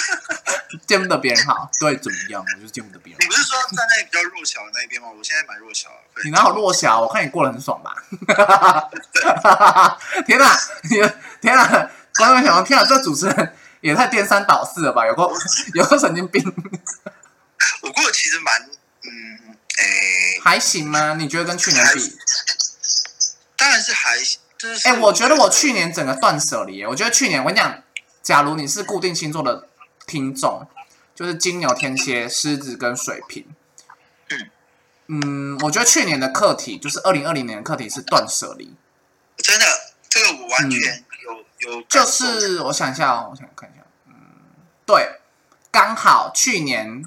Speaker 1: 见不得别人好，对，怎么样？我就是见不得别人。
Speaker 2: 你不是说站在比较弱小的那一边吗？我现在蛮弱小的。
Speaker 1: 你哪有弱小？我看你过得很爽吧？天哪！你天哪！观众想说，天哪，这主持人也太颠三倒四了吧？有个 有个神经病，
Speaker 2: 我过得其实蛮，嗯，诶、
Speaker 1: 还行吗？你觉得跟去年比？
Speaker 2: 当然是还就是。
Speaker 1: 哎、我觉得我去年整个断舍离，我觉得去年我跟你讲，假如你是固定星座的听众，就是金牛、天蝎、狮子跟水瓶。
Speaker 2: 嗯
Speaker 1: 嗯，我觉得去年的课题就是二零二零年的课题是断舍离，
Speaker 2: 真的这个我完全有、
Speaker 1: 就是我想一下哦，我想看一下，嗯，对，刚好去年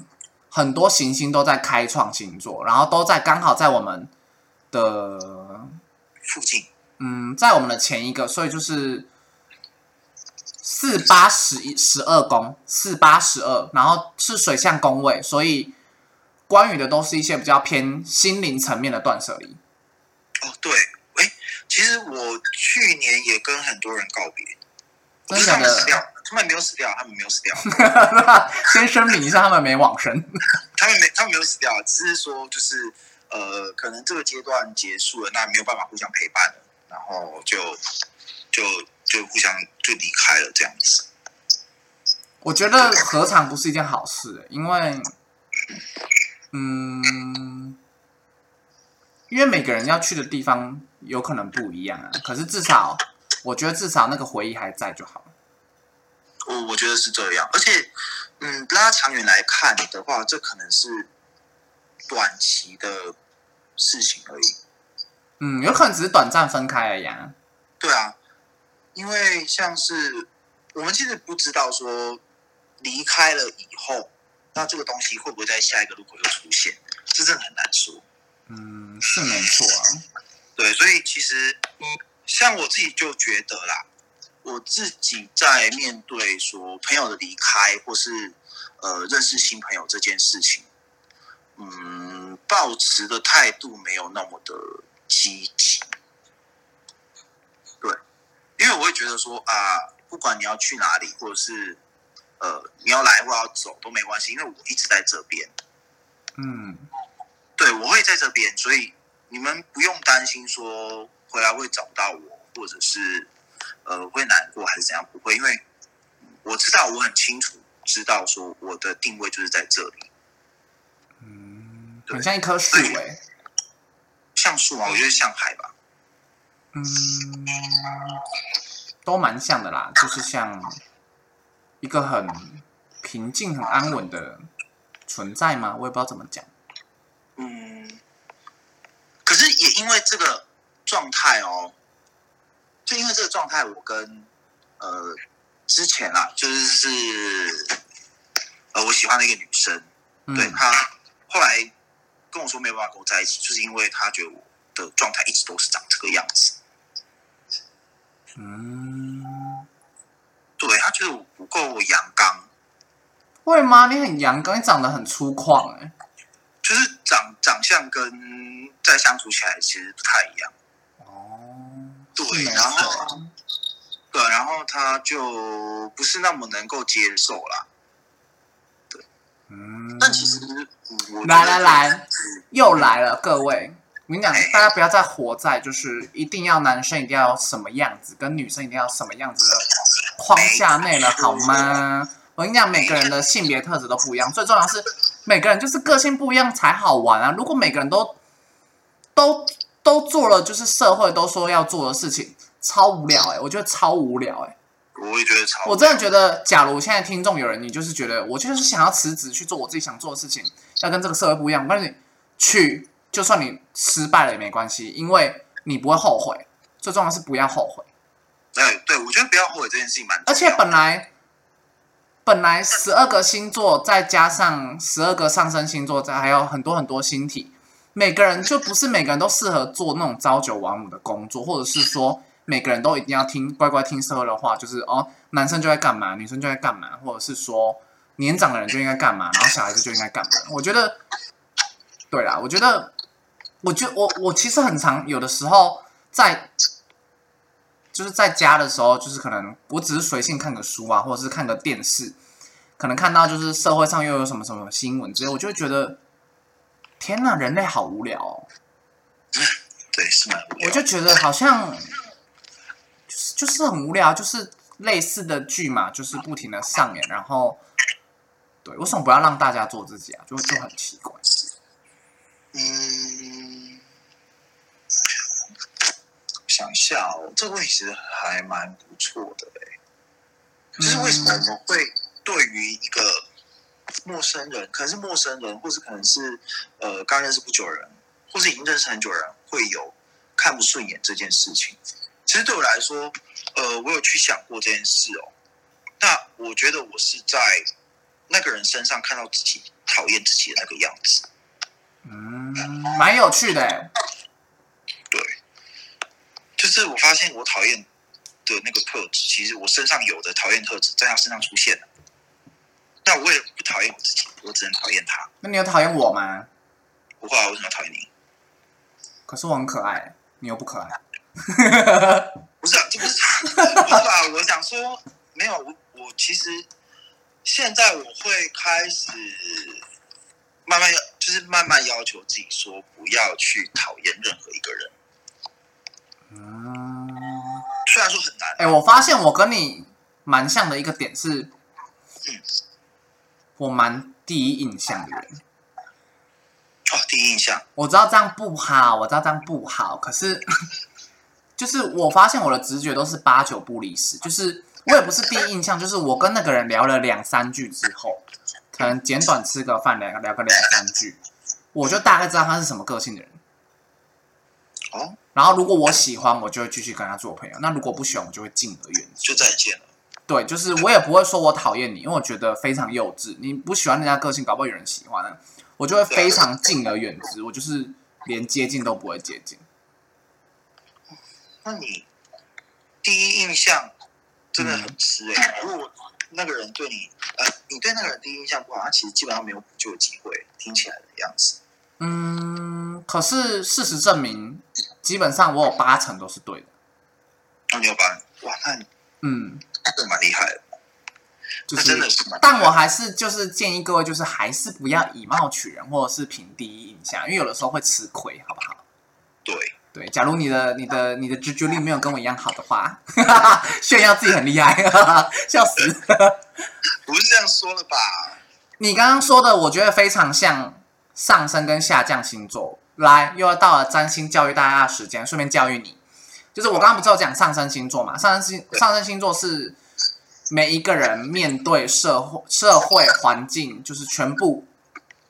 Speaker 1: 很多行星都在开创星座，然后都在刚好在我们的
Speaker 2: 附近，
Speaker 1: 嗯，在我们的前一个，所以就是四八十一十二宫，四八十二，然后是水象宫位，所以关于的都是一些比较偏心灵层面的断舍离。
Speaker 2: 哦，对，哎，其实我去年也跟很多人告别，不是？他们死掉，他们没有死掉，他们没有死掉，
Speaker 1: 先声明一下，他们没往生。
Speaker 2: 他们没他们没有死掉，只是说就是呃，可能这个阶段结束了，那没有办法互相陪伴了，然后就就就互相就离开了这样子。
Speaker 1: 我觉得何尝不是一件好事？因为，嗯，因为每个人要去的地方有可能不一样啊。可是至少，我觉得至少那个回忆还在就好了。
Speaker 2: 我我觉得是这样，而且嗯，拉长远来看的话，这可能是短期的事情而已。
Speaker 1: 嗯，有可能只是短暂分开而已啊。
Speaker 2: 对啊，因为像是我们其实不知道说离开了以后，那这个东西会不会在下一个路口又出现，这真的很难说。
Speaker 1: 嗯，是没错啊。
Speaker 2: 对，所以其实嗯，像我自己就觉得啦，我自己在面对说朋友的离开，或是呃认识新朋友这件事情，嗯，抱持的态度没有那么的积极。对，因为我会觉得说啊，不管你要去哪里，或者是呃你要来或要走都没关系，因为我一直在这边。
Speaker 1: 嗯，
Speaker 2: 对，我会在这边，所以你们不用担心说回来会找不到我，或者是呃会难过还是怎样，不会，因为我知道我很清楚知道说我的定位就是在这里，
Speaker 1: 嗯，很像一棵树哎、
Speaker 2: 像树啊，我觉得像海吧，
Speaker 1: 嗯，都蛮像的啦，就是像一个很平静、很安稳的存在吗？我也不知道怎么讲。
Speaker 2: 是也因为这个状态哦，就因为这个状态，我跟呃之前啊，就是是呃我喜欢的一个女生，
Speaker 1: 嗯。
Speaker 2: 对她后来跟我说没有办法跟我在一起，就是因为她觉得我的状态一直都是长这个样子，
Speaker 1: 嗯，
Speaker 2: 对她觉得我不够阳刚，
Speaker 1: 会吗？你很阳刚，你长得很粗犷哎、
Speaker 2: 就是长长相跟在相处起来其实不太一样。
Speaker 1: 哦，
Speaker 2: 对然后对，然后他就不是那么能够接受啦。
Speaker 1: 嗯，
Speaker 2: 但其实我
Speaker 1: 来来来
Speaker 2: 嗯
Speaker 1: 又来了，各位，我跟你讲
Speaker 2: 哎，
Speaker 1: 大家不要再活在就是一定要男生一定要什么样子，跟女生一定要什么样子的框架内了，好吗？我跟你讲，每个人的性别特质都不一样，最重要是每个人就是个性不一样才好玩啊！如果每个人都都都做了就是社会都说要做的事情，超无聊哎、我觉得超无聊哎、
Speaker 2: 我也觉得超，
Speaker 1: 我真的觉得，假如现在听众有人，你就是觉得我就是想要辞职去做我自己想做的事情，要跟这个社会不一样，我告诉你，去，就算你失败了也没关系，因为你不会后悔。最重要的是不要后悔。
Speaker 2: 对对，我觉得不要后悔这件事情蛮
Speaker 1: 而且本来本来十二个星座，再加上十二个上升星座，再还有很多很多星体，每个人就不是每个人都适合做那种朝九晚五的工作，或者是说每个人都一定要听乖乖听社会的话，就是哦，男生就该干嘛，女生就该干嘛，或者是说年长的人就应该干嘛，然后小孩子就应该干嘛。我觉得，对啦，我觉得，我觉我我其实很常有的时候在。就是在家的时候，就是可能我只是随性看个书啊，或者是看个电视，可能看到就是社会上又有什么什么新闻之类，我就会觉得，天呐，人类好无聊哦！
Speaker 2: 对是蛮无聊
Speaker 1: 我就觉得好像就是就是很无聊，就是类似的剧嘛，就是不停的上演，然后对，为什么不要让大家做自己啊？就就很奇怪。
Speaker 2: 嗯，想一下哦，这个问题其实还蛮不错的哎，就是为什么我们会对于一个陌生人，可能是陌生人，或是可能是呃刚认识不久的人，或是已经认识很久的人，会有看不顺眼这件事情？其实对我来说，呃，我有去想过这件事哦。那我觉得我是在那个人身上看到自己讨厌自己的那个样子。
Speaker 1: 嗯，蛮有趣的欸。
Speaker 2: 是我发现我讨厌的那个特质，其实我身上有的讨厌特质在他身上出现了。那我为了不讨厌我自己，我只能讨厌他。
Speaker 1: 那你有讨厌我吗？
Speaker 2: 不会啊，为什么要讨厌你？
Speaker 1: 可是我很可爱，你又不可爱。
Speaker 2: 不是啊，这不是不是吧？我想说，没有我，我其实现在我会开始慢慢要，就是慢慢要求自己说，不要去讨厌任何一个人。
Speaker 1: 嗯。
Speaker 2: 虽然说很难，
Speaker 1: 哎、我发现我跟你蛮像的一个点是，嗯我蛮第一印象的人。
Speaker 2: 哦，第一印象，
Speaker 1: 我知道这样不好，我知道这样不好，可是 就是我发现我的直觉都是八九不离十，就是我也不是第一印象，就是我跟那个人聊了两三句之后，可能简短吃个饭聊聊个两三句，我就大概知道他是什么个性的人。
Speaker 2: 哦，
Speaker 1: 然后如果我喜欢，我就会继续跟他做朋友；那如果不喜欢，我就会敬而远之。
Speaker 2: 就再见了。
Speaker 1: 对，就是我也不会说我讨厌你，因为我觉得非常幼稚。你不喜欢人家个性，搞不好有人喜欢呢，我就会非常敬而远之。我就是连接近都不会接近。
Speaker 2: 那你第一印象真的很吃哎、如果那个人对你，呃，你对那个人第一印象不好，他其实基本上没有补救的机会。听起来的样子，
Speaker 1: 嗯，可是事实证明，基本上我有八成都是对的。
Speaker 2: 那你有把哇，那你
Speaker 1: 嗯，
Speaker 2: 那真的蛮厉害的，那
Speaker 1: 就是。但我还是就是建议各位，就是还是不要以貌取人，或者是凭第一印象，因为有的时候会吃亏，好不好？
Speaker 2: 对，
Speaker 1: 对，假如你的、你的、你的直觉力没有跟我一样好的话，炫耀自己很厉害，笑死！
Speaker 2: 不是这样说的吧？
Speaker 1: 你刚刚说的，我觉得非常像上升跟下降星座。来，又要到了占星教育大家的时间，顺便教育你，就是我刚刚不是有讲上升星座嘛？上升星上升星座是每一个人面对社会社会环境，就是全部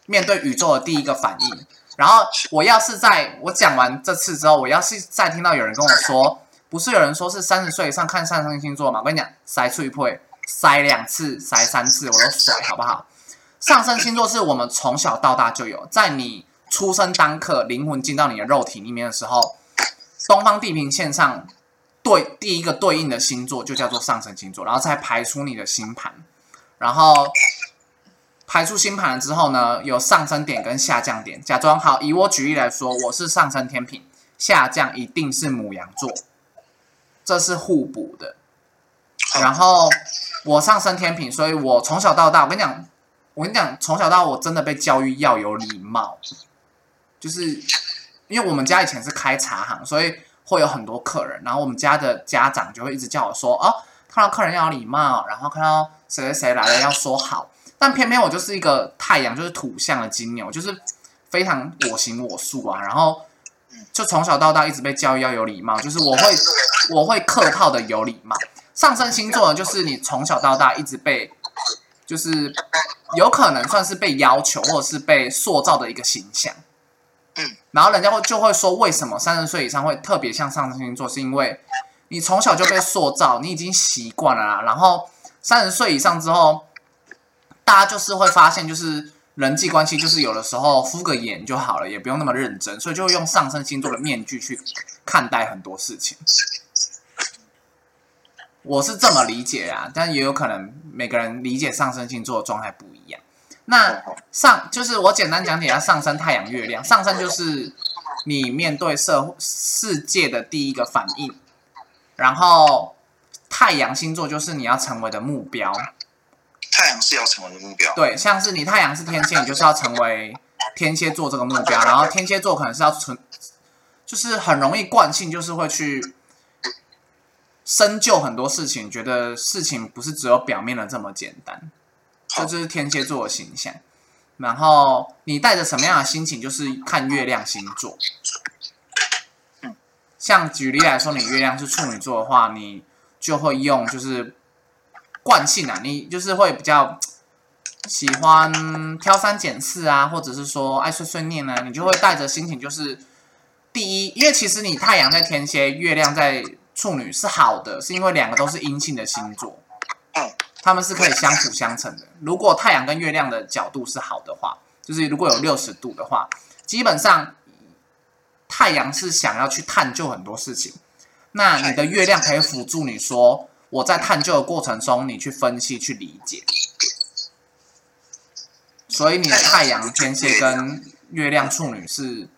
Speaker 1: 面对宇宙的第一个反应。然后我要是在我讲完这次之后，我要是再听到有人跟我说，不是有人说是三十岁以上看上升星座嘛？我跟你讲，塞出一会塞两次，塞三次我都甩，好不好？上升星座是我们从小到大就有，在你出生当刻，灵魂进到你的肉体里面的时候，东方地平线上对第一个对应的星座就叫做上升星座，然后再排出你的星盘，然后排出星盘之后呢，有上升点跟下降点。假装好，以我举例来说，我是上升天平，下降一定是母羊座，这是互补的。然后我上升天平，所以我从小到大，我跟你讲，我跟你讲，从小到我真的被教育要有礼貌，就是因为我们家以前是开茶行，所以会有很多客人，然后我们家的家长就会一直叫我说，哦，看到客人要有礼貌，然后看到谁谁谁来了要说好。但偏偏我就是一个太阳，就是土象的金牛，就是非常我行我素啊。然后就从小到大一直被教育要有礼貌，就是我会我会客套的有礼貌。上升星座呢，就是你从小到大一直被，就是有可能算是被要求或者是被塑造的一个形象。
Speaker 2: 嗯，
Speaker 1: 然后人家会就会说，为什么三十岁以上会特别像上升星座？是因为你从小就被塑造，你已经习惯了啦。然后三十岁以上之后。大家就是会发现，就是人际关系，就是有的时候敷个眼就好了，也不用那么认真，所以就会用上升星座的面具去看待很多事情。我是这么理解啊，但也有可能每个人理解上升星座的状态不一样。那上就是我简单讲解一下上升太阳月亮，上升就是你面对社会世界的第一个反应，然后太阳星座就是你要成为的目标。
Speaker 2: 太阳是要成为的目标，
Speaker 1: 对，像是你太阳是天蝎，你就是要成为天蝎座这个目标，然后天蝎座可能是要存，就是很容易惯性，就是会去深究很多事情，觉得事情不是只有表面的这么简单，这就是天蝎座的形象。然后你带着什么样的心情，就是看月亮星座。像举例来说，你月亮是处女座的话，你就会用就是。惯性啊，你就是会比较喜欢挑三拣四啊，或者是说爱碎碎念呢，你就会带着心情，就是第一，因为其实你太阳在天蝎，月亮在处女是好的，是因为两个都是阴性的星座，
Speaker 2: 嗯，
Speaker 1: 他们是可以相辅相成的。如果太阳跟月亮的角度是好的话，就是如果有六十度的话，基本上太阳是想要去探究很多事情，那你的月亮可以辅助你说。我在探究的过程中，你去分析、去理解，所以你的太阳天蝎跟月亮处女是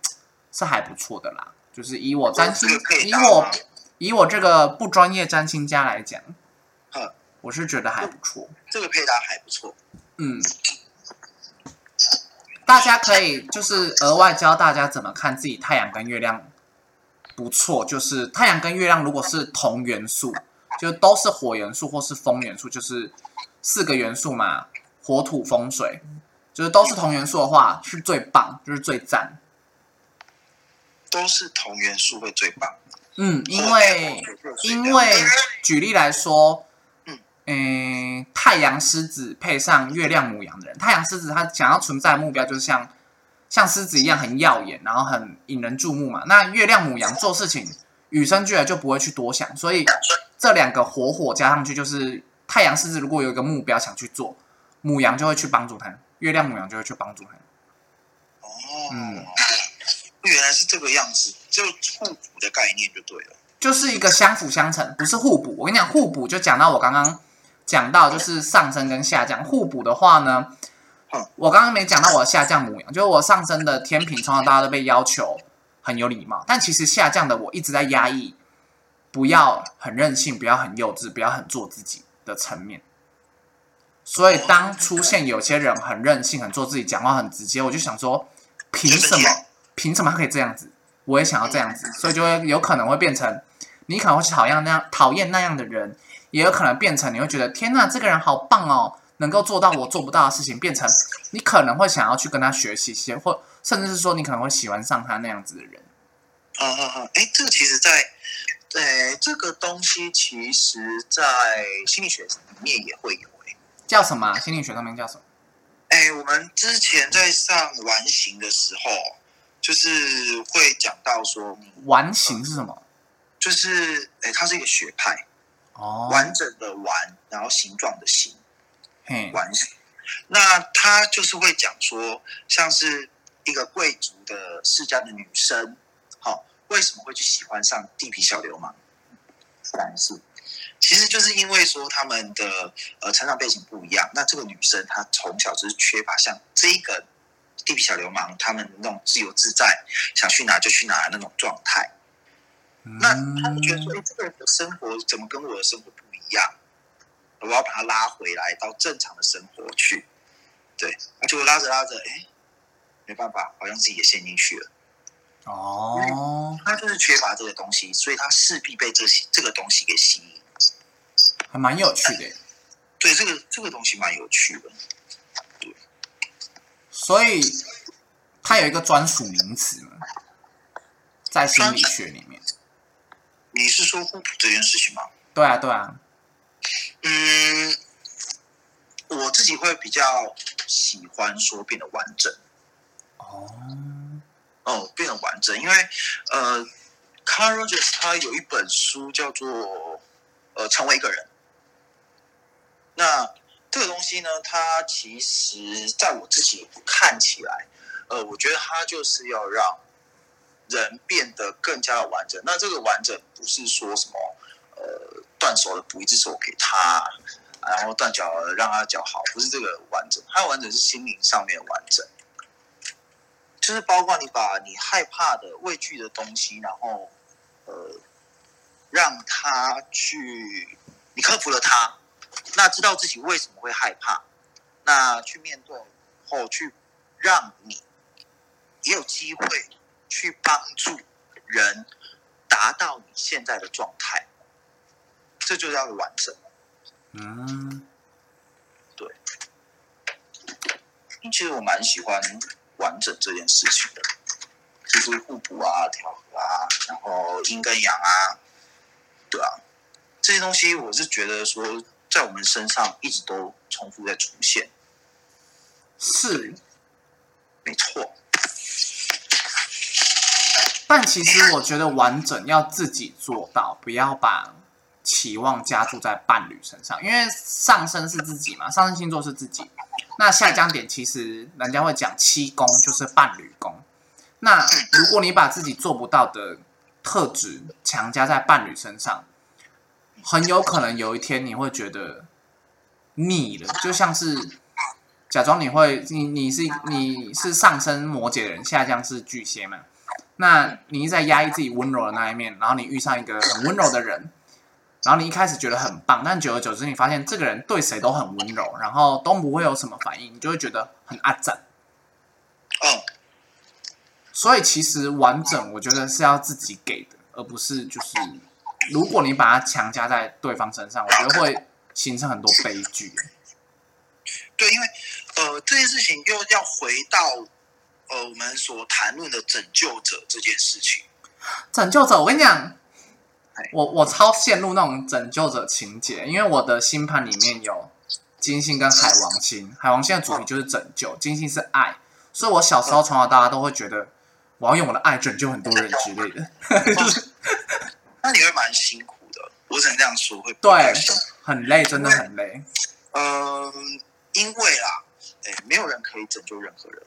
Speaker 1: 是还不错的啦。就是以我占星，以我以我这个不专业占星家来讲，我是觉得还不错。
Speaker 2: 这个配搭还不错。
Speaker 1: 嗯，大家可以就是额外教大家怎么看自己太阳跟月亮不错，就是太阳跟月亮如果是同元素。就都是火元素或是风元素，就是四个元素嘛，火土风水，就是都是同元素的话是最棒，就是最赞。
Speaker 2: 都是同元素会最棒。
Speaker 1: 嗯，因为因为举例来说，嗯，太阳狮子配上月亮母羊的人，太阳狮子他想要存在的目标就是像像狮子一样很耀眼，然后很引人注目嘛。那月亮母羊做事情与生俱来就不会去多想，所以。这两个火火加上去，就是太阳狮子如果有一个目标想去做，母羊就会去帮助他，月亮母羊就会去帮助他。
Speaker 2: 哦，嗯，原来是这个样子，就互补的概念就对了，
Speaker 1: 就是一个相辅相成，不是互补。我跟你讲，互补就讲到我刚刚讲到，就是上升跟下降。互补的话呢，我刚刚没讲到我下降母羊，就是我上升的天平，从小大家都被要求很有礼貌，但其实下降的我一直在压抑。不要很任性，不要很幼稚，不要很做自己的层面。所以，当出现有些人很任性、很做自己、讲话很直接，我就想说，凭什么？凭什么他可以这样子？我也想要这样子，所以就会有可能会变成你可能会讨厌那样讨厌那样的人，也有可能变成你会觉得天哪，这个人好棒哦，能够做到我做不到的事情，变成你可能会想要去跟他学习些，或甚至是说你可能会喜欢上他那样子的人。
Speaker 2: 嗯嗯嗯，哎，这个其实在。对，这个东西其实在心理学里面也会有、欸。
Speaker 1: 叫什么啊？心理学上面叫什么？
Speaker 2: 哎，我们之前在上完形的时候，就是会讲到说，
Speaker 1: 完形是什么？
Speaker 2: 就是哎，它是一个学派，
Speaker 1: 哦，
Speaker 2: 完整的完，然后形状的形，
Speaker 1: 嗯，
Speaker 2: 完形。那他就是会讲说，像是一个贵族的世家的女生，好、为什么会去喜欢上地痞小流氓男士？其实就是因为说他们的呃成长背景不一样。那这个女生她从小就是缺乏像这个地痞小流氓他们那种自由自在，想去哪就去哪的那种状态。那他们觉得说，哎、这个人的生活怎么跟我的生活不一样？我要把他拉回来到正常的生活去。对，那结果拉着拉着，哎，没办法，好像自己也陷进去了。
Speaker 1: 哦，
Speaker 2: 他就是缺乏这个东西，所以他势必被这些这个东西给吸引。
Speaker 1: 还蛮有趣的耶。
Speaker 2: 对，这个这个东西蛮有趣的。
Speaker 1: 对所以它有一个专属名词嘛，在心理学里面。
Speaker 2: 你是说互补这件事情吗？
Speaker 1: 对啊，对啊，
Speaker 2: 嗯，我自己会比较喜欢说变得完整。
Speaker 1: 哦，
Speaker 2: 哦，变得完整，因为呃，Carl Rogers 他有一本书叫做呃成为一个人。那这个东西呢，它其实在我自己看起来，呃，我觉得它就是要让人变得更加的完整。那这个完整不是说什么呃断手了补一只手给他，然后断脚了让他脚好，不是这个完整，他完整是心灵上面的完整。就是包括你把你害怕的、畏惧的东西，然后呃，让他去，你克服了他，那知道自己为什么会害怕，那去面对后，去让你也有机会去帮助人达到你现在的状态，这就叫做完整。
Speaker 1: 嗯，对
Speaker 2: 其实我蛮喜欢完整这件事情的，就是互补啊、调和啊，然后阴跟阳啊，对啊，这些东西我是觉得说，在我们身上一直都重复在出现，
Speaker 1: 是。
Speaker 2: 没错。
Speaker 1: 但其实我觉得完整要自己做到，不要把期望加注在伴侣身上，因为上升是自己嘛，上升星座是自己。那下降点其实人家会讲七宫就是伴侣宫。那如果你把自己做不到的特质强加在伴侣身上，很有可能有一天你会觉得腻了，就像是假装你会你你是你是上升摩羯的人，下降是巨蟹嘛。那你一直在压抑自己温柔的那一面，然后你遇上一个很温柔的人，然后你一开始觉得很棒，但久而久之你发现这个人对谁都很温柔，然后都不会有什么反应，你就会觉得很阿展。
Speaker 2: 嗯，
Speaker 1: 所以其实完整，我觉得是要自己给的，而不是就是如果你把它强加在对方身上，我觉得会形成很多悲剧。
Speaker 2: 对，因为呃这件事情又要回到呃我们所谈论的拯救者这件事情。
Speaker 1: 拯救者，我跟你讲
Speaker 2: 哎，
Speaker 1: 我我超陷入那种拯救者情节，因为我的星盘里面有金星跟海王星，海王星的主题就是拯救，金星是爱，所以我小时候从小到大都会觉得我要用我的爱拯救很多人之类的，就是
Speaker 2: 那你会蛮辛苦的，我只能这样说，会
Speaker 1: 对，很累，真的很累。
Speaker 2: 嗯，因为啦，哎，没有人可以拯救任何人。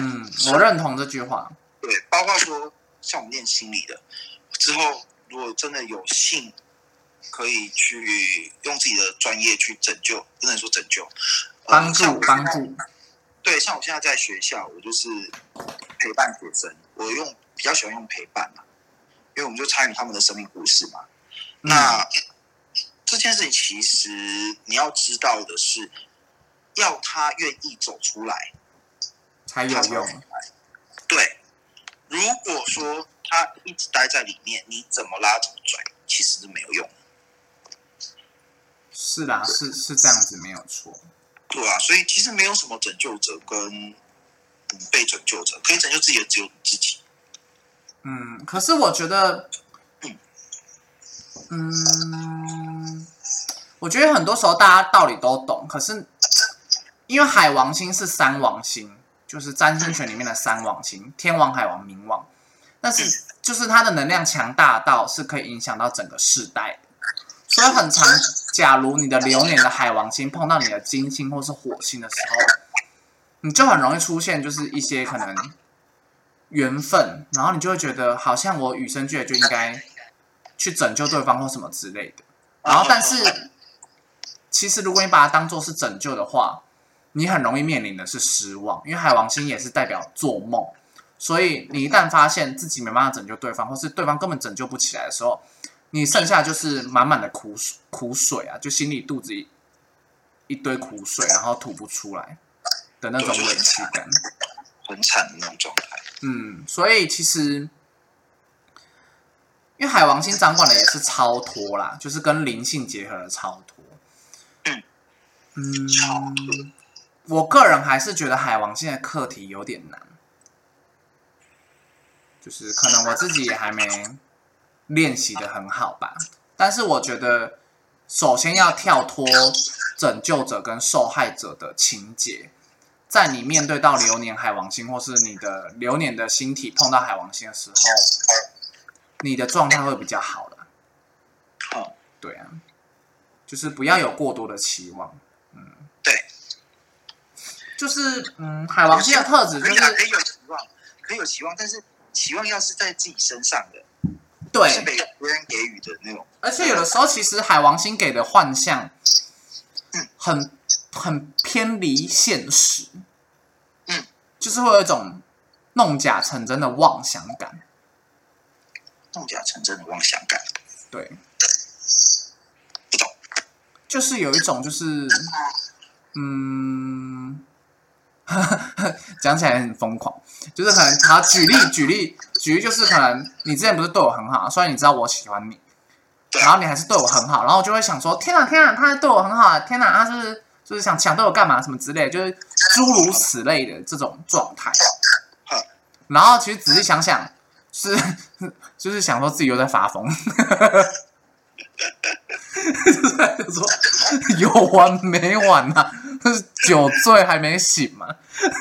Speaker 1: 嗯，我认同这句话。
Speaker 2: 对，包括说像我们念心理的，之后如果真的有幸可以去用自己的专业去拯救，不能说拯救，呃
Speaker 1: 帮助帮助，
Speaker 2: 对，像我现在在学校，我就是陪伴学生，我用比较喜欢用陪伴嘛，因为我们就参与他们的生命故事嘛。
Speaker 1: 嗯
Speaker 2: 那这件事情其实你要知道的是，要他愿意走出来，
Speaker 1: 才有用。
Speaker 2: 对，如果说他一直待在里面，你怎么拉怎么拽，其实是没有用。
Speaker 1: 是啦，是是这样子，没有错。
Speaker 2: 对啊，所以其实没有什么拯救者跟嗯被拯救者，可以拯救自己的只有你自己。
Speaker 1: 嗯，可是我觉得，嗯，我觉得很多时候大家道理都懂，可是因为海王星是三王星，就是占星学里面的三王星，天王、海王、冥王，但是就是它的能量强大到是可以影响到整个世代，所以很常，假如你的流年的海王星碰到你的金星或是火星的时候，你就很容易出现就是一些可能缘分，然后你就会觉得好像我与生俱来就应该去拯救对方或什么之类的。然后，但是其实如果你把它当做是拯救的话，你很容易面临的是失望，因为海王星也是代表做梦，所以你一旦发现自己没办法拯救对方，或是对方根本拯救不起来的时候，你剩下就是满满的苦苦水啊，就心里肚子一一堆苦水，然后吐不出来的那种委屈感。
Speaker 2: 很惨的那种状态。
Speaker 1: 嗯，所以其实，因为海王星掌管的也是超脱啦，就是跟灵性结合的超脱。嗯
Speaker 2: 超
Speaker 1: 嗯，我个人还是觉得海王星的课题有点难，就是可能我自己也还没练习的很好吧。但是我觉得，首先要跳脱拯救者跟受害者的情节，在你面对到流年海王星，或是你的流年的星体碰到海王星的时候，你的状态会比较好了。
Speaker 2: 好，
Speaker 1: 对啊，就是不要有过多的期望。
Speaker 2: 嗯对，
Speaker 1: 就是嗯，海王星的特质就
Speaker 2: 可以啊，可以有期望，可以有期望，但是期望要是在自己身上的，
Speaker 1: 对。
Speaker 2: 是，被别人给予的那种。
Speaker 1: 而且有的时候其实海王星给的幻象，很很偏离现实，
Speaker 2: 嗯，
Speaker 1: 就是会有一种弄假成真的妄想感，
Speaker 2: 弄假成真的妄想感，
Speaker 1: 对，就是有一种就是，嗯，讲起来很疯狂，就是可能好举例举例举例，就是可能你之前不是对我很好，虽然你知道我喜欢你，然后你还是对我很好，然后我就会想说，天哪天哪，他对我很好啊，天哪，他是就是想想对我干嘛什么之类，就是诸如此类的这种状态
Speaker 2: 哼。
Speaker 1: 然后其实仔细想想，是 就是想说自己又在发疯。就说有完没完呐、啊？就是 酒醉还没醒嘛？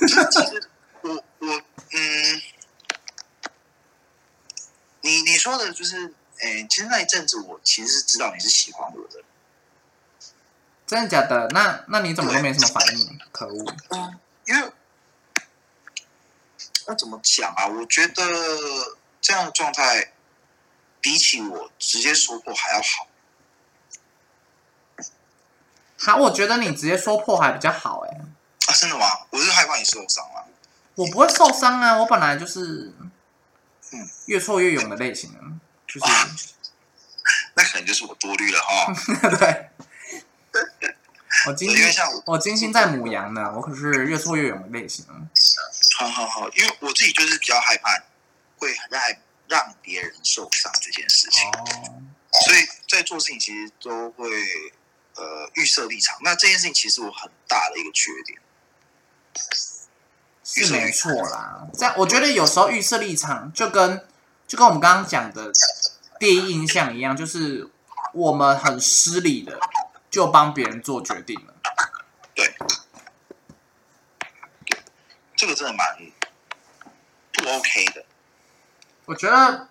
Speaker 2: 其 实我我嗯，你你说的就是，哎、其实那一阵子我其实是知道你是喜欢我的，
Speaker 1: 真的假的？那那你怎么都没什么反应？可恶！
Speaker 2: 嗯，因为要怎么讲啊？我觉得这样的状态比起我直接说破还要好。
Speaker 1: 好，我觉得你直接说破还比较好哎、
Speaker 2: 啊，真的吗？我是害怕你受伤啊。
Speaker 1: 我不会受伤啊，我本来就是
Speaker 2: 嗯
Speaker 1: 越挫越勇的类型啊，就是
Speaker 2: 那可能就是我多虑了哈。
Speaker 1: 对。我金星
Speaker 2: 因为像我，
Speaker 1: 我金星在母羊呢，我可是越挫越勇的类型啊。
Speaker 2: 好好好，因为我自己就是比较害怕会让让别人受伤这件事情，
Speaker 1: 哦，
Speaker 2: 所以在做事情其实都会呃预设立场。那这件事情其实我很大的一个缺点。
Speaker 1: 是没错啦。这样我觉得有时候预设立场就跟就跟我们刚刚讲的第一印象一样，就是我们很失礼的就帮别人做决定了。
Speaker 2: 对，这个真的蛮不 OK 的。
Speaker 1: 我觉得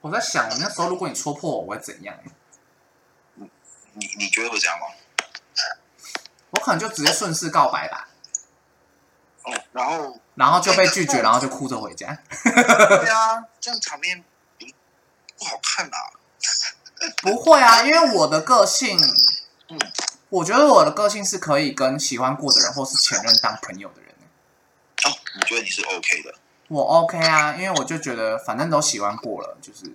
Speaker 1: 我在想，我那时候如果你戳破我，我会怎样？
Speaker 2: 你你觉得会这样吗？
Speaker 1: 我可能就直接顺势告白吧，
Speaker 2: 哦，然后
Speaker 1: 然后就被拒绝，然后就哭着回家。
Speaker 2: 对啊，这样场面不好看啊。
Speaker 1: 不会啊，因为我的个性，
Speaker 2: 嗯，
Speaker 1: 我觉得我的个性是可以跟喜欢过的人或是前任当朋友的人。
Speaker 2: 哦，你觉得你是 OK 的，
Speaker 1: 我 OK 啊，因为我就觉得反正都喜欢过了，就是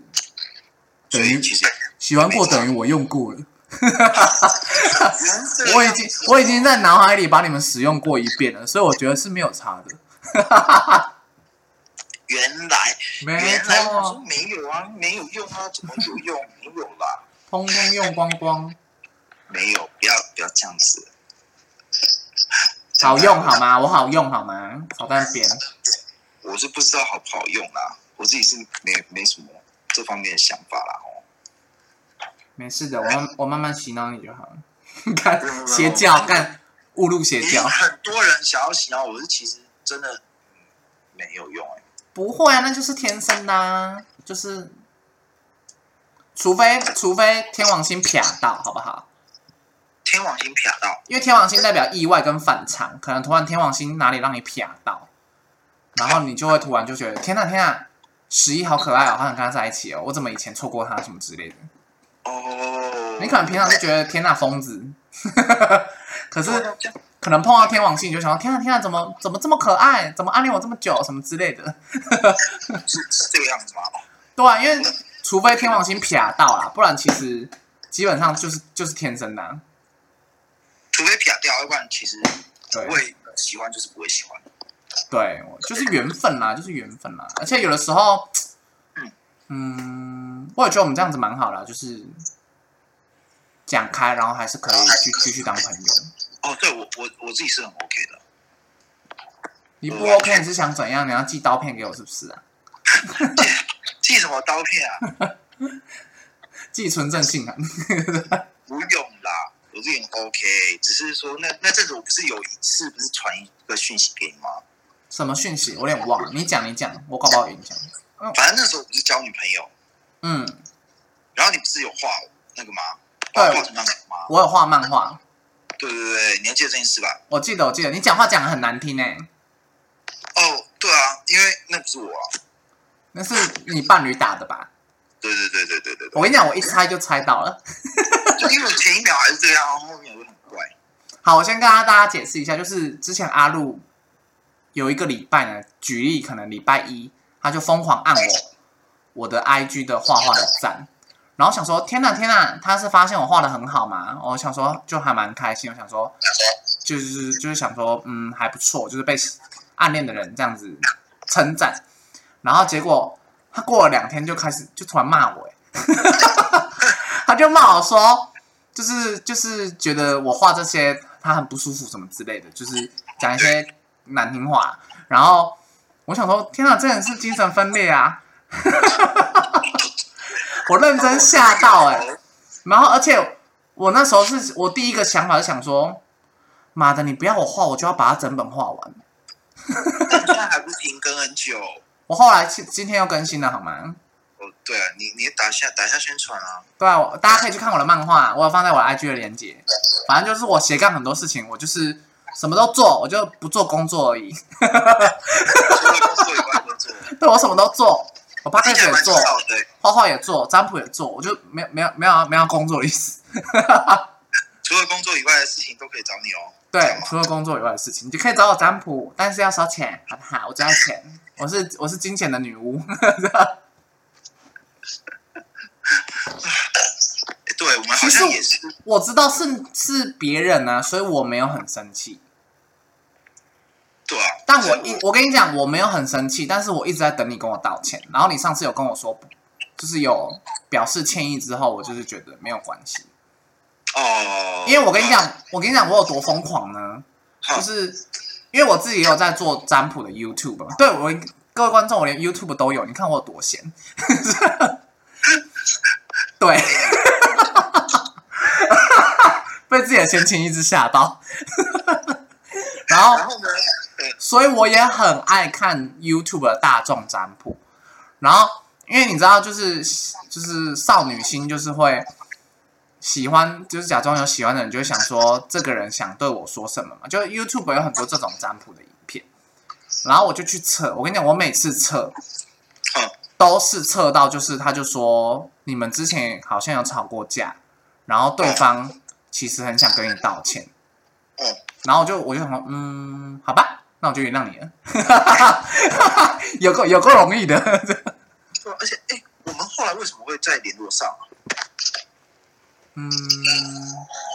Speaker 2: 等于其实
Speaker 1: 喜欢过等于我用过了。我已经我已经在脑海里把你们使用过一遍了，所以我觉得是没有差的。
Speaker 2: 原来
Speaker 1: 没
Speaker 2: 原来我说，没有啊，没有用啊，怎么有用？没有啦，
Speaker 1: 通通用光光，
Speaker 2: 没有，不要不要这样子。
Speaker 1: 好用好吗？我好用好吗？炒蛋边，
Speaker 2: 我是不知道好不好用啦，我自己是没没什么这方面的想法啦。哦，
Speaker 1: 没事的，我慢我慢慢洗脑你就好了。看邪教，干误入邪教，
Speaker 2: 很多人想要洗脑我，是其实真的没有用哎。
Speaker 1: 不会啊，那就是天生的，啊，就是除非除非天王星撇到，好不好？
Speaker 2: 天王星撇到，
Speaker 1: 因为天王星代表意外跟反常，可能突然天王星哪里让你撇到，然后你就会突然就觉得天呐天呐，十一好可爱哦，好想跟他在一起哦，我怎么以前错过他什么之类的。
Speaker 2: 哦，
Speaker 1: 你可能平常就觉得天呐疯子，可是可能碰到天王星你就想天呐天呐，怎么怎么这么可爱，怎么暗恋我这么久？什么之类的，
Speaker 2: 是是这个样子吗？
Speaker 1: 对啊，因为除非天王星撇到啦，不然其实基本上就是就是天生的，
Speaker 2: 除非撇掉，要不然其实不会喜欢就是不会喜欢，
Speaker 1: 对，就是缘分啦，就是缘分啦，而且有的时候，嗯。我也觉得我们这样子蛮好的，就是讲开，然后还是可以去继续当朋友。
Speaker 2: 哦，对我我我自己是很 OK 的。
Speaker 1: 你不 OK，你是想怎样？你要寄刀片给我是不是啊？
Speaker 2: 寄什么刀片啊？
Speaker 1: 寄存证信函。
Speaker 2: 不用啦，我这己 OK。只是说，那那阵子我不是有一次不是传一个讯息给你吗？
Speaker 1: 什么讯息？我有点忘了。你讲，你讲，我搞不好有印象。
Speaker 2: 反正那时候不是交女朋友。
Speaker 1: 嗯，
Speaker 2: 然后你不是有画那个吗？
Speaker 1: 对，
Speaker 2: 画漫画吗？
Speaker 1: 我有画漫画。
Speaker 2: 对对对，你还记得这件事吧？
Speaker 1: 我记得，我记得，你讲话讲的很难听诶。
Speaker 2: 哦，对啊，因为那不是我啊，
Speaker 1: 那是你伴侣打的吧？
Speaker 2: 对对对对对对。
Speaker 1: 我跟你讲，我一猜就猜到了。
Speaker 2: 就因为前一秒还是这样，后面会很怪。
Speaker 1: 好，我先跟大家解释一下，就是之前阿路有一个礼拜呢，举例可能礼拜一，他就疯狂按我。我的 IG 的画画的赞，然后想说天呐天呐，他是发现我画的很好嘛？我想说就还蛮开心，我想说就是就是想说嗯还不错，就是被暗恋的人这样子称赞，然后结果他过了两天就开始就突然骂我，他就骂我说就是就是觉得我画这些他很不舒服什么之类的，就是讲一些难听话，然后我想说天呐，这人是精神分裂啊！我认真吓到哎，然后而且我那时候是我第一个想法是想说，妈的，你不要我画，我就要把它整本画完。
Speaker 2: 现在还不停更很久。
Speaker 1: 我后来今今天又更新了，好吗？
Speaker 2: 哦，对啊，你你打下打下宣传啊。
Speaker 1: 对啊，大家可以去看我的漫画，我有放在我的 IG 的链接。反正就是我斜杠很多事情，我就是什么都做，我就不做工作而已。我什么都做。我八开始也做，画画也做，占卜也做，我就没有没有没有没有工作的意思。
Speaker 2: 除了工作以外的事情都可以找你哦。
Speaker 1: 对，除了工作以外的事情，你就可以找我占卜，但是要收钱，好不好？我只要钱，我是我是金钱的女巫。
Speaker 2: 对，我们好像也是。
Speaker 1: 我知道是是别人呢，所以我没有很生气。
Speaker 2: 对啊，
Speaker 1: 但我一我跟你讲，我没有很生气，但是我一直在等你跟我道歉。然后你上次有跟我说，就是有表示歉意之后，我就是觉得没有关系。
Speaker 2: 哦，
Speaker 1: 因为我跟你讲，我跟你讲，我有多疯狂呢？就是因为我自己也有在做占卜的 YouTube，对我各位观众，我连 YouTube 都有，你看我有多闲。对，被自己的闲情一直吓到。然后，所以我也很爱看 YouTube 的大众占卜。然后，因为你知道，就是就是少女心，就是会喜欢，就是假装有喜欢的人，就会想说这个人想对我说什么嘛。就 YouTube 有很多这种占卜的影片，然后我就去测。我跟你讲，我每次测，都是测到，就是他就说你们之前好像有吵过架，然后对方其实很想跟你道歉。然后我就我就想说，嗯，好吧，那我就原谅你了。有够有够容易的。
Speaker 2: 而且，哎，我们后来为什么会再联络上啊？
Speaker 1: 嗯，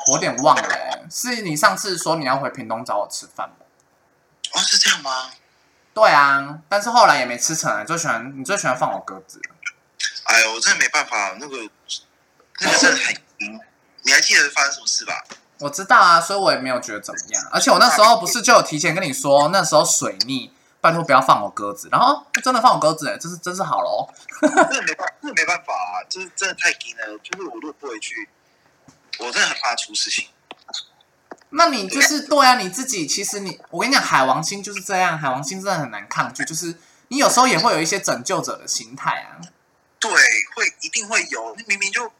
Speaker 1: 我有点忘了。是你上次说你要回屏东找我吃饭吗？
Speaker 2: 哦，是这样吗？
Speaker 1: 对啊，但是后来也没吃成。最喜欢你最喜欢放我鸽子。
Speaker 2: 哎呦，我真的没办法，那个那个真的很。你还记得发生什么事吧？
Speaker 1: 我知道啊，所以我也没有觉得怎么样。而且我那时候不是就有提前跟你说，那时候水逆拜托不要放我鸽子。然后真的放我鸽子，哎，真是真是好喽。
Speaker 2: 这没办，这没办法啊，就是真的太紧了。就是我如果不回去，我真的很怕出事情。
Speaker 1: 那你就是对啊，你自己其实你，我跟你讲，海王星就是这样，海王星真的很难抗拒，就是你有时候也会有一些拯救者的心态啊。
Speaker 2: 对，会一定会有，明明就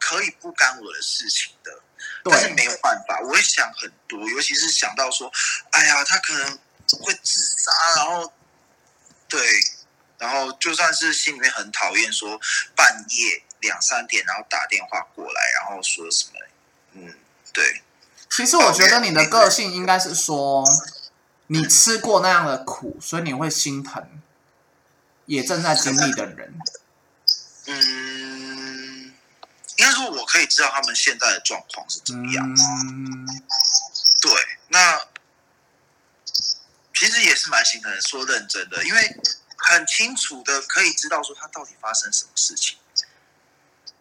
Speaker 2: 可以不干我的事情的，
Speaker 1: 对
Speaker 2: 但是没有办法，我会想很多，尤其是想到说，哎呀，他可能会自杀，然后对，然后就算是心里面很讨厌，说半夜两三点然后打电话过来，然后说什么，嗯，对，
Speaker 1: 其实我觉得你的个性应该是说，你吃过那样的苦，所以你会心疼也正在经历的人。
Speaker 2: 嗯，应该说我可以知道他们现在的状况是怎么样。
Speaker 1: 嗯，
Speaker 2: 对，那其实也是蛮心疼的。说认真的，因为很清楚的可以知道说他到底发生什么事情，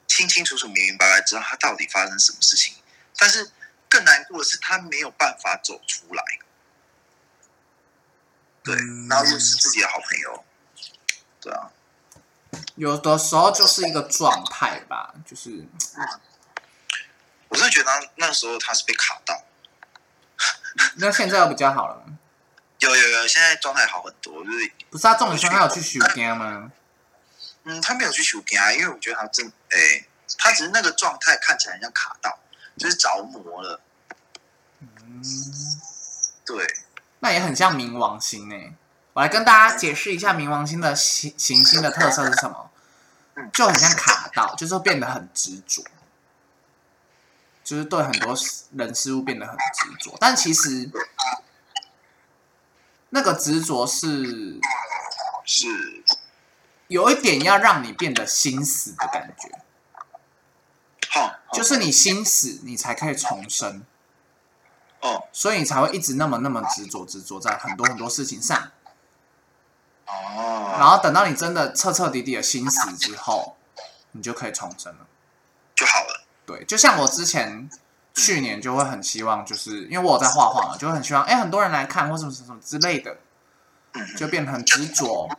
Speaker 2: 清清楚楚、明明白白知道他到底发生什么事情。但是更难过的是，他没有办法走出来。对，
Speaker 1: 嗯
Speaker 2: 然后又是自己的好朋友，对啊，
Speaker 1: 有的时候就是一个状态吧，就是
Speaker 2: 我真的觉得那那时候他是被卡到。
Speaker 1: 那现在又比较好了吗。
Speaker 2: 有有有，现在状态好很多，就是
Speaker 1: 不是他重点说他有去许家吗？
Speaker 2: 嗯，他没有去修啊，因为我觉得他真诶、他只是那个状态看起来很像卡到，就是着魔了。
Speaker 1: 嗯，
Speaker 2: 对，
Speaker 1: 那也很像冥王星呢。我来跟大家解释一下冥王星的行行星的特色是什么，就很像卡到，就是会变得很执着，就是对很多人事物变得很执着。但其实那个执着是
Speaker 2: 是。
Speaker 1: 有一点要让你变得心死的感觉，
Speaker 2: 好，
Speaker 1: 就是你心死，你才可以重生。
Speaker 2: 哦。
Speaker 1: 所以你才会一直那么那么执着执着在很多很多事情上，
Speaker 2: 哦，
Speaker 1: 然后等到你真的彻彻底底的心死之后，你就可以重生了。
Speaker 2: 就好了。
Speaker 1: 对，就像我之前去年就会很希望，就是因为我有在画画嘛，就会很希望哎很多人来看或什么什么什么之类的，
Speaker 2: 嗯，
Speaker 1: 就变得很执着。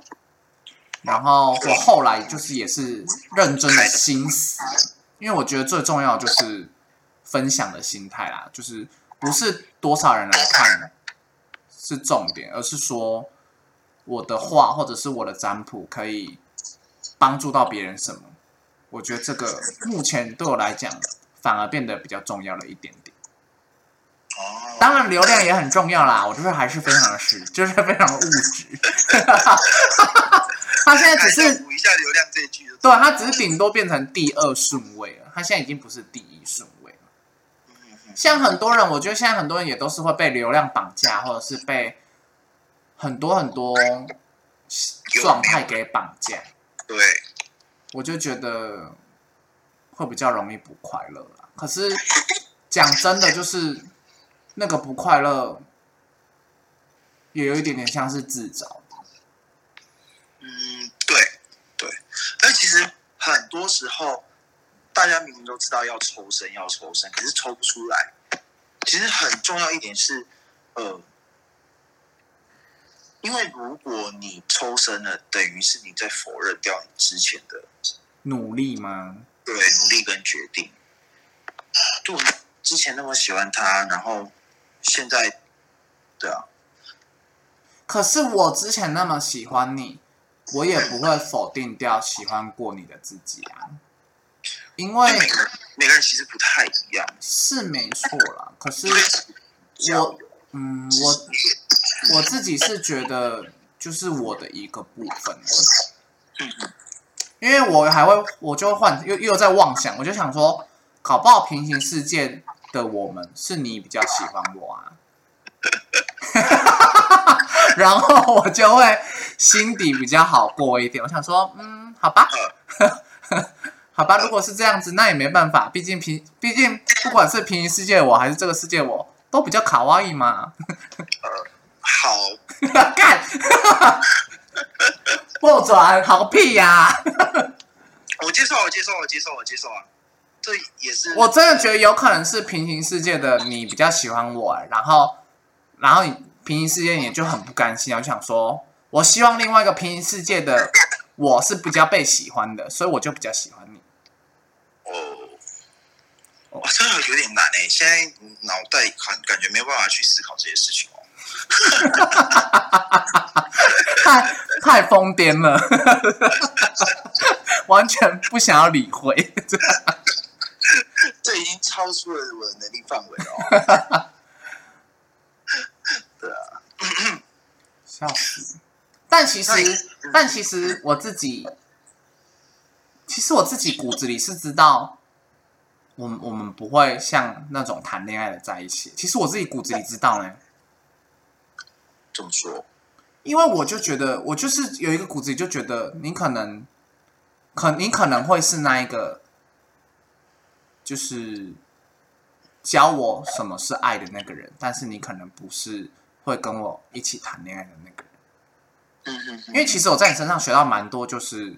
Speaker 1: 然后我后来就是也是认真的心死，因为我觉得最重要就是分享的心态啦，就是不是多少人来看是重点，而是说我的话或者是我的占卜可以帮助到别人什么。我觉得这个目前对我来讲反而变得比较重要了一点点。
Speaker 2: 哦，
Speaker 1: 当然流量也很重要啦，我就是还是非常的实，就是非常的物质。他现在只是
Speaker 2: 补一下流量这一句
Speaker 1: 对，他只是顶多变成第二顺位了，他现在已经不是第一顺位了。像很多人，我觉得现在很多人也都是会被流量绑架，或者是被很多很多状态给绑架。
Speaker 2: 对，
Speaker 1: 我就觉得会比较容易不快乐啦。可是讲真的，就是那个不快乐，也有一点点像是自找的。
Speaker 2: 嗯，对对。但其实很多时候，大家明明都知道要抽身要抽身，可是抽不出来。其实很重要一点是，呃，因为如果你抽身了，等于是你在否认掉你之前的
Speaker 1: 努力吗？
Speaker 2: 对努力跟决定。就之前那么喜欢他，然后现在，对啊，
Speaker 1: 可是我之前那么喜欢你，我也不会否定掉喜欢过你的自己啊，因
Speaker 2: 就
Speaker 1: 为
Speaker 2: 每个人每个人其实不太一样。
Speaker 1: 是没错啦。可是
Speaker 2: 我
Speaker 1: 我，嗯，我我自己是觉得，就是我的一个部分。因为我还会，我就换又又在妄想，我就想说，搞不好平行世界的我们是你比较喜欢我啊，然后我就会心底比较好过一点。我想说，嗯，好吧，好吧，如果是这样子，那也没办法，毕竟平，毕竟不管是平行世界我还是这个世界我，都比较卡哇伊嘛。
Speaker 2: 好，
Speaker 1: 干，不转，好屁呀、
Speaker 2: 我接受，我接受，我接受，我接受啊。这也是
Speaker 1: 我真的觉得有可能是平行世界的你比较喜欢我，然后，然后你平行世界也就很不甘心啊，就想说，我希望另外一个平行世界的我是比较被喜欢的，所以我就比较喜欢你。
Speaker 2: 哦，哇，这个有点难诶，现在脑袋感感觉没有办法去思考这些事情哦。
Speaker 1: 太太疯癫了，完全不想要理会。
Speaker 2: 这已经超出了我的能力范围了、哦。对啊，
Speaker 1: 笑死！但其实，但其实我自己，其实我自己骨子里是知道，我们我们不会像那种谈恋爱的在一起。其实我自己骨子里知道呢，
Speaker 2: 怎么说？
Speaker 1: 因为我就觉得，我就是有一个骨子里就觉得，你可能，可你可能会是那一个，就是教我什么是爱的那个人，但是你可能不是会跟我一起谈恋爱的那个人。
Speaker 2: 嗯嗯
Speaker 1: 因为其实我在你身上学到蛮多，就是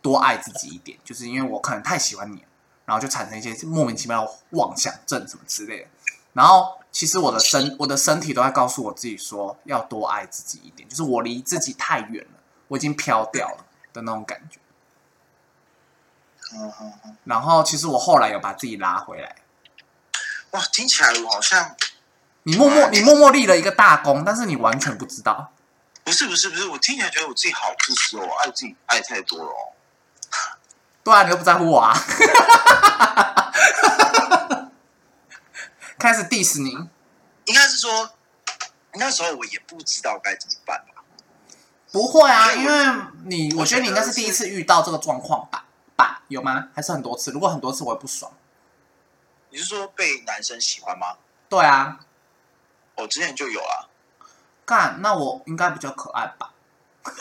Speaker 1: 多爱自己一点，就是因为我可能太喜欢你了，然后就产生一些莫名其妙的妄想症什么之类的。然后其实我的身我的身体都在告诉我自己说，要多爱自己一点，就是我离自己太远了，我已经飘掉了的那种感觉。
Speaker 2: 嗯嗯嗯，
Speaker 1: 然后其实我后来有把自己拉回来，
Speaker 2: 哇，听起来我好像
Speaker 1: 你默默你默默立了一个大功，但是你完全不知道。
Speaker 2: 不是不是不是，我听起来觉得我自己好自私哦，我爱自己爱太多了哦。
Speaker 1: 对啊，你又不在乎我啊！开始 diss 你，
Speaker 2: 应该是说那时候我也不知道该怎么办吧。
Speaker 1: 不会啊，因为你，我觉得你应该是第一次遇到这个状况吧？吧，有吗？还是很多次？如果很多次，我也不爽。
Speaker 2: 你是说被男生喜欢吗？
Speaker 1: 对啊，
Speaker 2: 我之前就有啊，
Speaker 1: 干，那我应该比较可爱吧？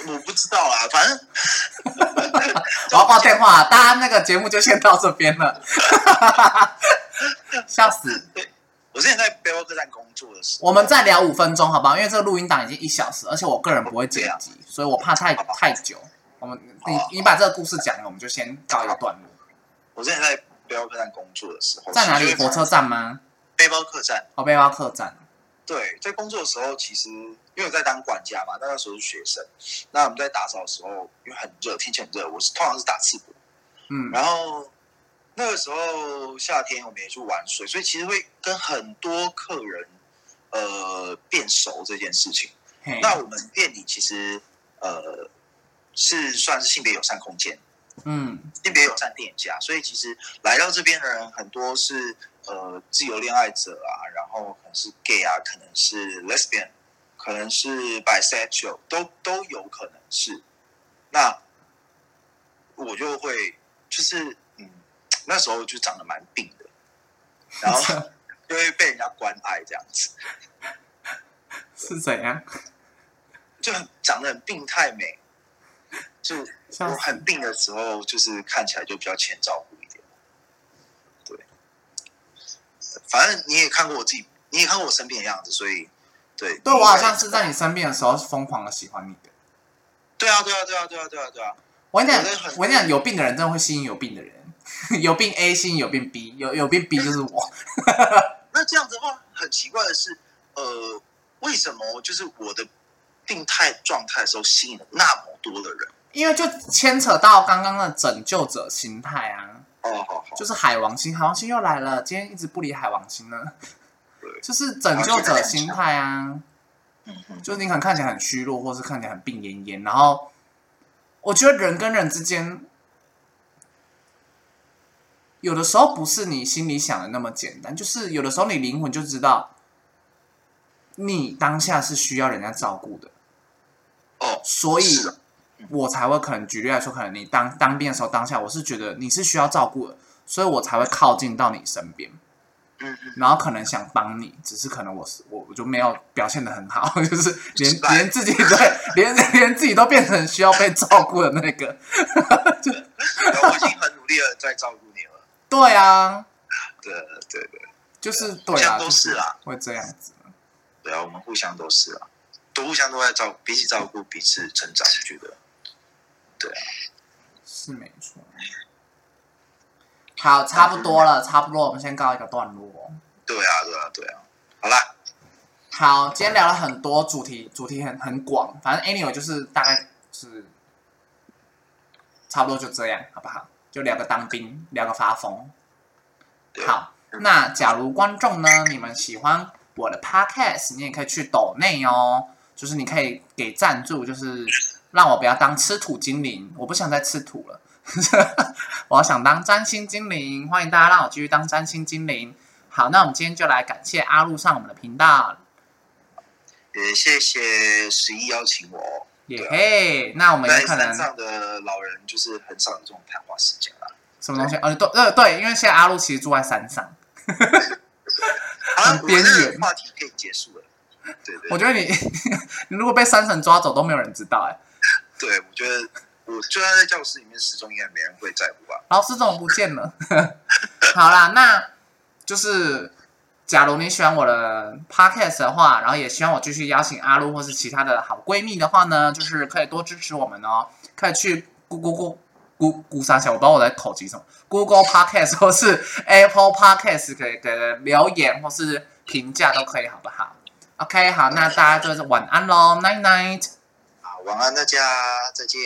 Speaker 2: 我不知道啊，反正
Speaker 1: 我要挂电话，大家那个节目就先到这边了，笑死！
Speaker 2: 我之前在背包客栈工作的时候，
Speaker 1: 我们再聊五分钟好不好？因为这个录音档已经一小时，而且我个人不会剪辑，所以我怕太太久。我们你你把这个故事讲了，我们就先告一个段落。
Speaker 2: 我之前在背包客栈工作的时候，
Speaker 1: 在哪里？火车站吗？
Speaker 2: 背包客栈。
Speaker 1: 哦，背包客栈。
Speaker 2: 对，在工作的时候，其实因为我在当管家嘛，那时候是学生。那我们在打扫的时候，因为很热，天气很热，我是通常是打赤膊。
Speaker 1: 嗯，
Speaker 2: 然后那个时候夏天我们也去玩水，所以其实会跟很多客人呃变熟这件事情。那我们店里其实呃是算是性别友善空间，
Speaker 1: 嗯
Speaker 2: 性别友善店家，所以其实来到这边的人很多是呃自由恋爱者啊，然后可能是 gay 啊，可能是 lesbian，可能是 bisexual，都都有可能是。那我就会就是嗯，那时候就长得蛮病的，然后 就会被人家关爱这样子，
Speaker 1: 是怎样？
Speaker 2: 就很长得很病态美，就
Speaker 1: 笑死
Speaker 2: 我很病的时候，就是看起来就比较欠照顾一点。对，反正你也看过我自己，你也看过我生病的样子，所以对，
Speaker 1: 对我好像是在你生病的时候是疯狂的喜欢你的。
Speaker 2: 对啊，对啊，对啊，对啊，对啊，对啊，
Speaker 1: 我跟你讲
Speaker 2: 我
Speaker 1: 跟你讲，有病的人真的会吸引有病的人，有病 A 吸引有病 B，有有病 B 就是我。
Speaker 2: 那这样子的话，很奇怪的是，呃，为什么就是我的病态状态的时候吸引了那么多的人？
Speaker 1: 因为就牵扯到刚刚的拯救者心态啊，
Speaker 2: 哦，好好，
Speaker 1: 就是海王星，海王星又来了，今天一直不理海王星呢
Speaker 2: 对，
Speaker 1: 就是拯救者心态啊，
Speaker 2: 嗯嗯，
Speaker 1: 就是你可能看起来很虚弱，或是看起来很病恹恹，然后我觉得人跟人之间，有的时候不是你心里想的那么简单，就是有的时候你灵魂就知道，你当下是需要人家照顾的，
Speaker 2: 哦，
Speaker 1: 所以我才会可能举例来说，可能你当当兵的时候，当下我是觉得你是需要照顾的，所以我才会靠近到你身边。
Speaker 2: 嗯嗯，
Speaker 1: 然后可能想帮你，只是可能我是我我就没有表现的很好，就是连连自己对 连连自己都变成需要被照顾的那个。
Speaker 2: 然后我已经很努力的在照顾。
Speaker 1: 对啊，
Speaker 2: 对对对
Speaker 1: 就是对啊，
Speaker 2: 都
Speaker 1: 是
Speaker 2: 啦
Speaker 1: 会这样子。
Speaker 2: 对啊，我们互相都是啊，都互相都在照彼此照顾彼此成长，我觉得。对啊，
Speaker 1: 是没错。好，差不多了，差不多，我们先告一个段落。
Speaker 2: 对啊，对啊，对啊。好啦，
Speaker 1: 好，今天聊了很多主题，主题很很广，反正 anyway 就是大概是差不多就这样，好不好？就聊个当兵，聊个发疯。好，那假如观众呢，你们喜欢我的 podcast，你也可以去抖内哦，就是你可以给赞助，就是让我不要当吃土精灵，我不想再吃土了，我想当占星精灵，欢迎大家让我继续当占星精灵。好，那我们今天就来感谢阿路上我们的频道，
Speaker 2: 也谢谢十一邀请我。
Speaker 1: 耶嘿，那我们有可能
Speaker 2: 山上的老人就是很少有这种谈话时间啦。
Speaker 1: 什么东西？哦，对呃对，因为现在阿路其实住在山上，很边缘
Speaker 2: 话题可以结束了。对对，
Speaker 1: 我觉得你 你如果被山神抓走都没有人知道哎。
Speaker 2: 对，我觉得我就算在教室里面失踪，应该没人会在乎吧。
Speaker 1: 老师怎么不见了？好啦，那就是假如你喜欢我的 podcast 的话，然后也希望我继续邀请阿露或是其他的好闺蜜的话呢，就是可以多支持我们哦，可以去 Google Google 咕咕三下，我不知道我在口急什么，Google Podcast 或是 Apple Podcast 可以给留言或是评价都可以，好不好？OK，好，那大家就是晚安喽，Night Night。
Speaker 2: 好，晚安大家，再见。